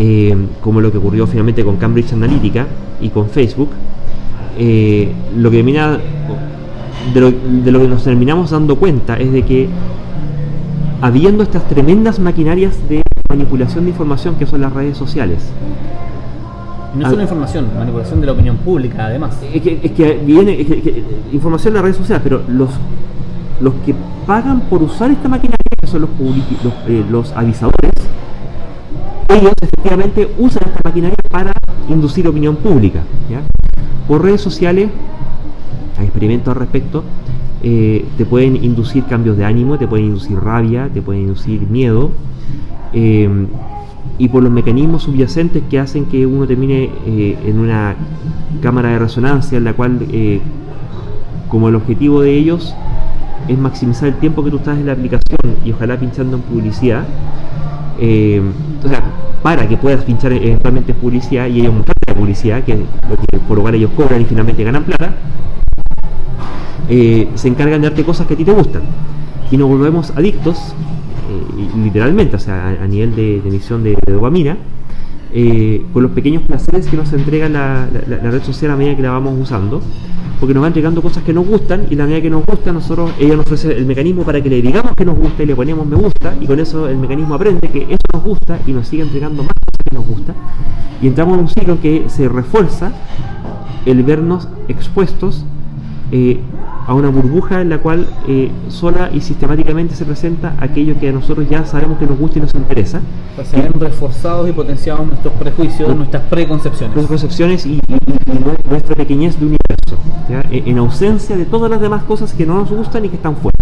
eh, como lo que ocurrió finalmente con Cambridge Analytica y con Facebook, eh, lo que termina de lo, de lo que nos terminamos dando cuenta es de que habiendo estas tremendas maquinarias de manipulación de información que son las redes sociales, No Ah. solo información, manipulación de la opinión pública, además. es que, es que viene es que- que- información en las redes sociales, pero los los que pagan por usar esta maquinaria, que son los, publici- los, eh, los avisadores, ellos efectivamente usan esta maquinaria para inducir opinión pública. Por redes sociales, hay experimentos al respecto, eh, te pueden inducir cambios de ánimo, te pueden inducir rabia, te pueden inducir miedo, eh, y por los mecanismos subyacentes que hacen que uno termine eh, en una cámara de resonancia en la cual, como el objetivo de ellos es maximizar el tiempo que tú estás en la aplicación y ojalá pinchando en publicidad, eh, o sea, para que puedas pinchar eventualmente en publicidad y ellos mostrar la publicidad, que, por lo cual ellos cobran y finalmente ganan plata, eh, se encargan de darte cosas que a ti te gustan. Y nos volvemos adictos, eh, literalmente, o sea, a, nivel de, de emisión de, de dopamina, eh, con los pequeños placeres que nos entrega la, red social a medida que la vamos usando, porque nos va entregando cosas que nos gustan y la medida que nos gusta, nosotros, ella nos ofrece el mecanismo para que le digamos que nos gusta y le ponemos me gusta y con eso el mecanismo aprende que eso nos gusta y nos sigue entregando más cosas que nos gusta. Y entramos en un ciclo que se refuerza el vernos expuestos eh, a una burbuja en la cual eh, sola y sistemáticamente se presenta aquello que a nosotros ya sabemos que nos gusta y nos interesa. Pues se ven reforzados y potenciados nuestros prejuicios, nuestras preconcepciones. Nuestras concepciones y, y- y nue- nuestra pequeñez de universo, ¿ya? E- en ausencia de todas las demás cosas que no nos gustan y que están fuera.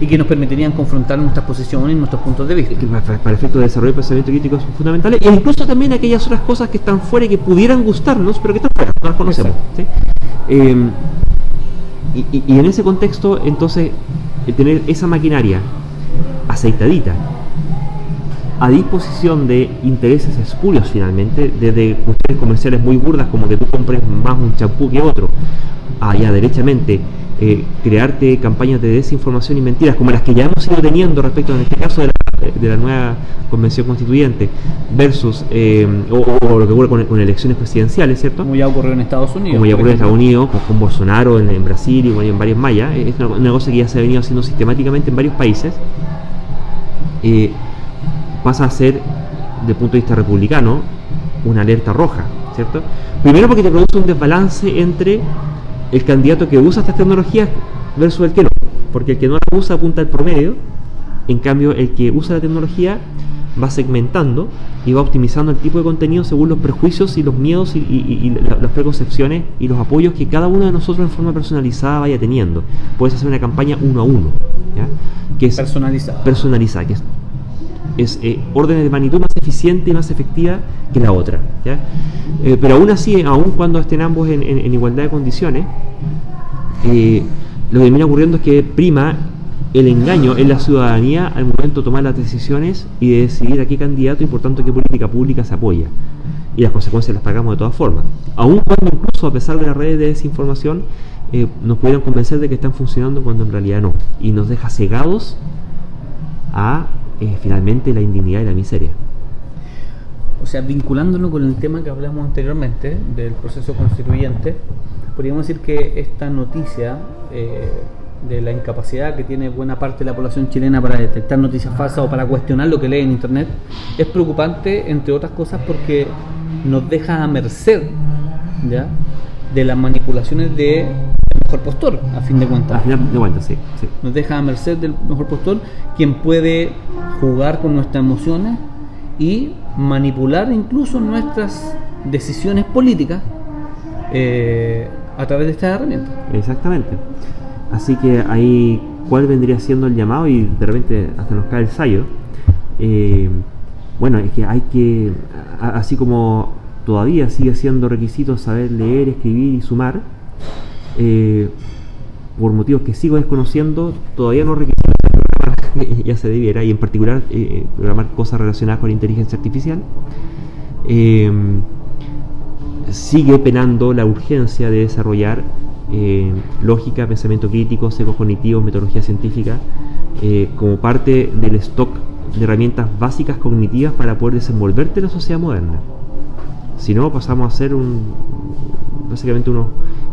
Y que nos permitirían confrontar nuestras posiciones y nuestros puntos de vista. que para, para el efecto de desarrollo del pensamiento crítico son fundamentales, e incluso también aquellas otras cosas que están fuera y que pudieran gustarnos, pero que están fuera, no las conocemos. ¿sí? Eh, y, y- en ese contexto, entonces, el tener esa maquinaria aceitadita a disposición de intereses espurios finalmente, desde cuestiones comerciales muy burdas como que tú compres más un champú que otro, a ya derechamente eh, crearte campañas de desinformación y mentiras como las que ya hemos ido teniendo respecto en este caso de la, de la nueva convención constituyente versus eh, o, o lo que ocurre con, con elecciones presidenciales, ¿cierto? Como ya ocurrió en Estados Unidos. como ya ocurrió en. Estados Unidos, con, con Bolsonaro en, en Brasil y bueno, en varios mayas, es una, una cosa que ya se ha venido haciendo sistemáticamente en varios países, eh, pasa a ser, desde el punto de vista republicano, una alerta roja, ¿cierto? Primero porque te produce un desbalance entre el candidato que usa estas tecnologías versus el que no, porque el que no la usa apunta al promedio, en cambio el que usa la tecnología va segmentando y va optimizando el tipo de contenido según los prejuicios y los miedos y, y- y la- las preconcepciones y los apoyos que cada uno de nosotros en forma personalizada vaya teniendo. Puedes hacer una campaña uno a uno, ¿ya? que es Personalizado. personalizada, que es, es eh, órdenes de magnitud más eficiente y más efectiva que la otra. ¿ya? Eh, pero aún así, aun cuando estén ambos en, en- en igualdad de condiciones, eh, lo que termina ocurriendo es que prima el engaño en la ciudadanía al momento de tomar las decisiones y de decidir a qué candidato y por tanto qué política pública se apoya. Y las consecuencias las pagamos de todas formas. Aun cuando incluso a pesar de las redes de desinformación eh, nos pudieran convencer de que están funcionando cuando en realidad no. Y nos deja cegados a eh, finalmente la indignidad y la miseria. O sea, vinculándolo con el tema que hablamos anteriormente del proceso constituyente, podríamos decir que esta noticia eh, de la incapacidad que tiene buena parte de la población chilena para detectar noticias falsas o para cuestionar lo que lee en Internet es preocupante, entre otras cosas, porque nos deja a merced ¿ya? de las manipulaciones de mejor postor, a fin de cuentas Al final de cuentas, sí. sí. nos deja a merced del mejor postor, quien puede jugar con nuestras emociones y manipular incluso nuestras decisiones políticas eh, a través de estas herramientas. Exactamente. Así que ahí cuál vendría siendo el llamado y de repente hasta nos cae el sallo. Eh, bueno, es que hay que, así como todavía sigue siendo requisito saber leer, escribir y sumar, eh, por motivos que sigo desconociendo, todavía no requisito programar, ya se debiera, y en particular eh, programar cosas relacionadas con inteligencia artificial. sigue penando la urgencia de desarrollar lógica, pensamiento crítico, seco cognitivo, metodología científica, como parte del stock de herramientas básicas cognitivas para poder desenvolverte en la sociedad moderna. Si no, pasamos a ser un, básicamente unos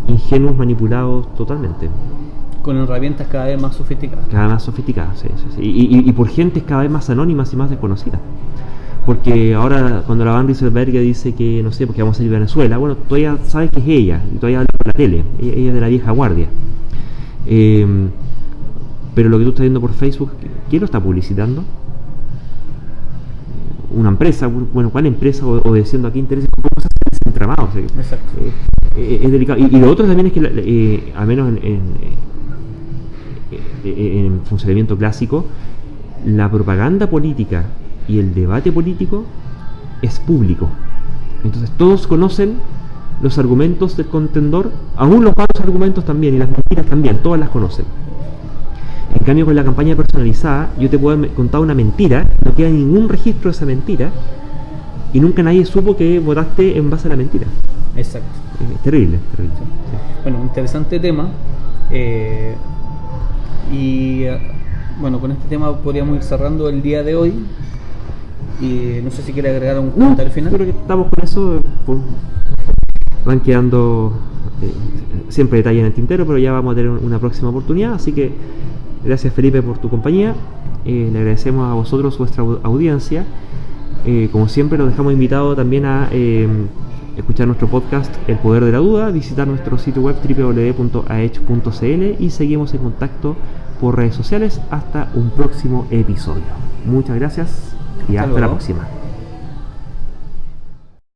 ingenuos manipulados totalmente. Con herramientas cada vez más sofisticadas. Cada vez más sofisticadas, sí, sí, sí. Y, y, por gentes cada vez más anónimas y más desconocidas. Porque ahora cuando la Van Rieselberg dice que, no sé, porque vamos a ir a Venezuela, bueno, todavía sabes que es ella, y todavía habla por la tele, ella, es de la vieja guardia. Eh, pero lo que tú estás viendo por Facebook, ¿quién lo está publicitando? una empresa, bueno, ¿cuál empresa o, obedeciendo a qué intereses? ¿Cómo se hace entramado? Exacto. Eh, eh, es delicado. Y, lo otro también es que, eh, al menos en, en, funcionamiento clásico, la propaganda política y el debate político es público. Entonces todos conocen los argumentos del contendor, aún los malos argumentos también, y las mentiras también, todas las conocen. En cambio, con la campaña personalizada, yo te puedo contar una mentira, no queda ningún registro de esa mentira, y nunca nadie supo que votaste en base a la mentira. Exacto. Es terrible, terrible. Bueno, interesante tema. Eh, y eh, bueno, con este tema podríamos ir cerrando el día de hoy. Y no sé si quiere agregar un comentario final. Creo que estamos con eso. van quedando eh, siempre detalles en el tintero, pero ya vamos a tener una próxima oportunidad. Así que Gracias Felipe por tu compañía. Eh, le agradecemos a vosotros vuestra audiencia. Eh, como siempre, los dejamos invitados también a eh, escuchar nuestro podcast El Poder de la Duda, visitar nuestro sitio web www.aech.cl y seguimos en contacto por redes sociales hasta un próximo episodio. Muchas gracias y hasta, la próxima.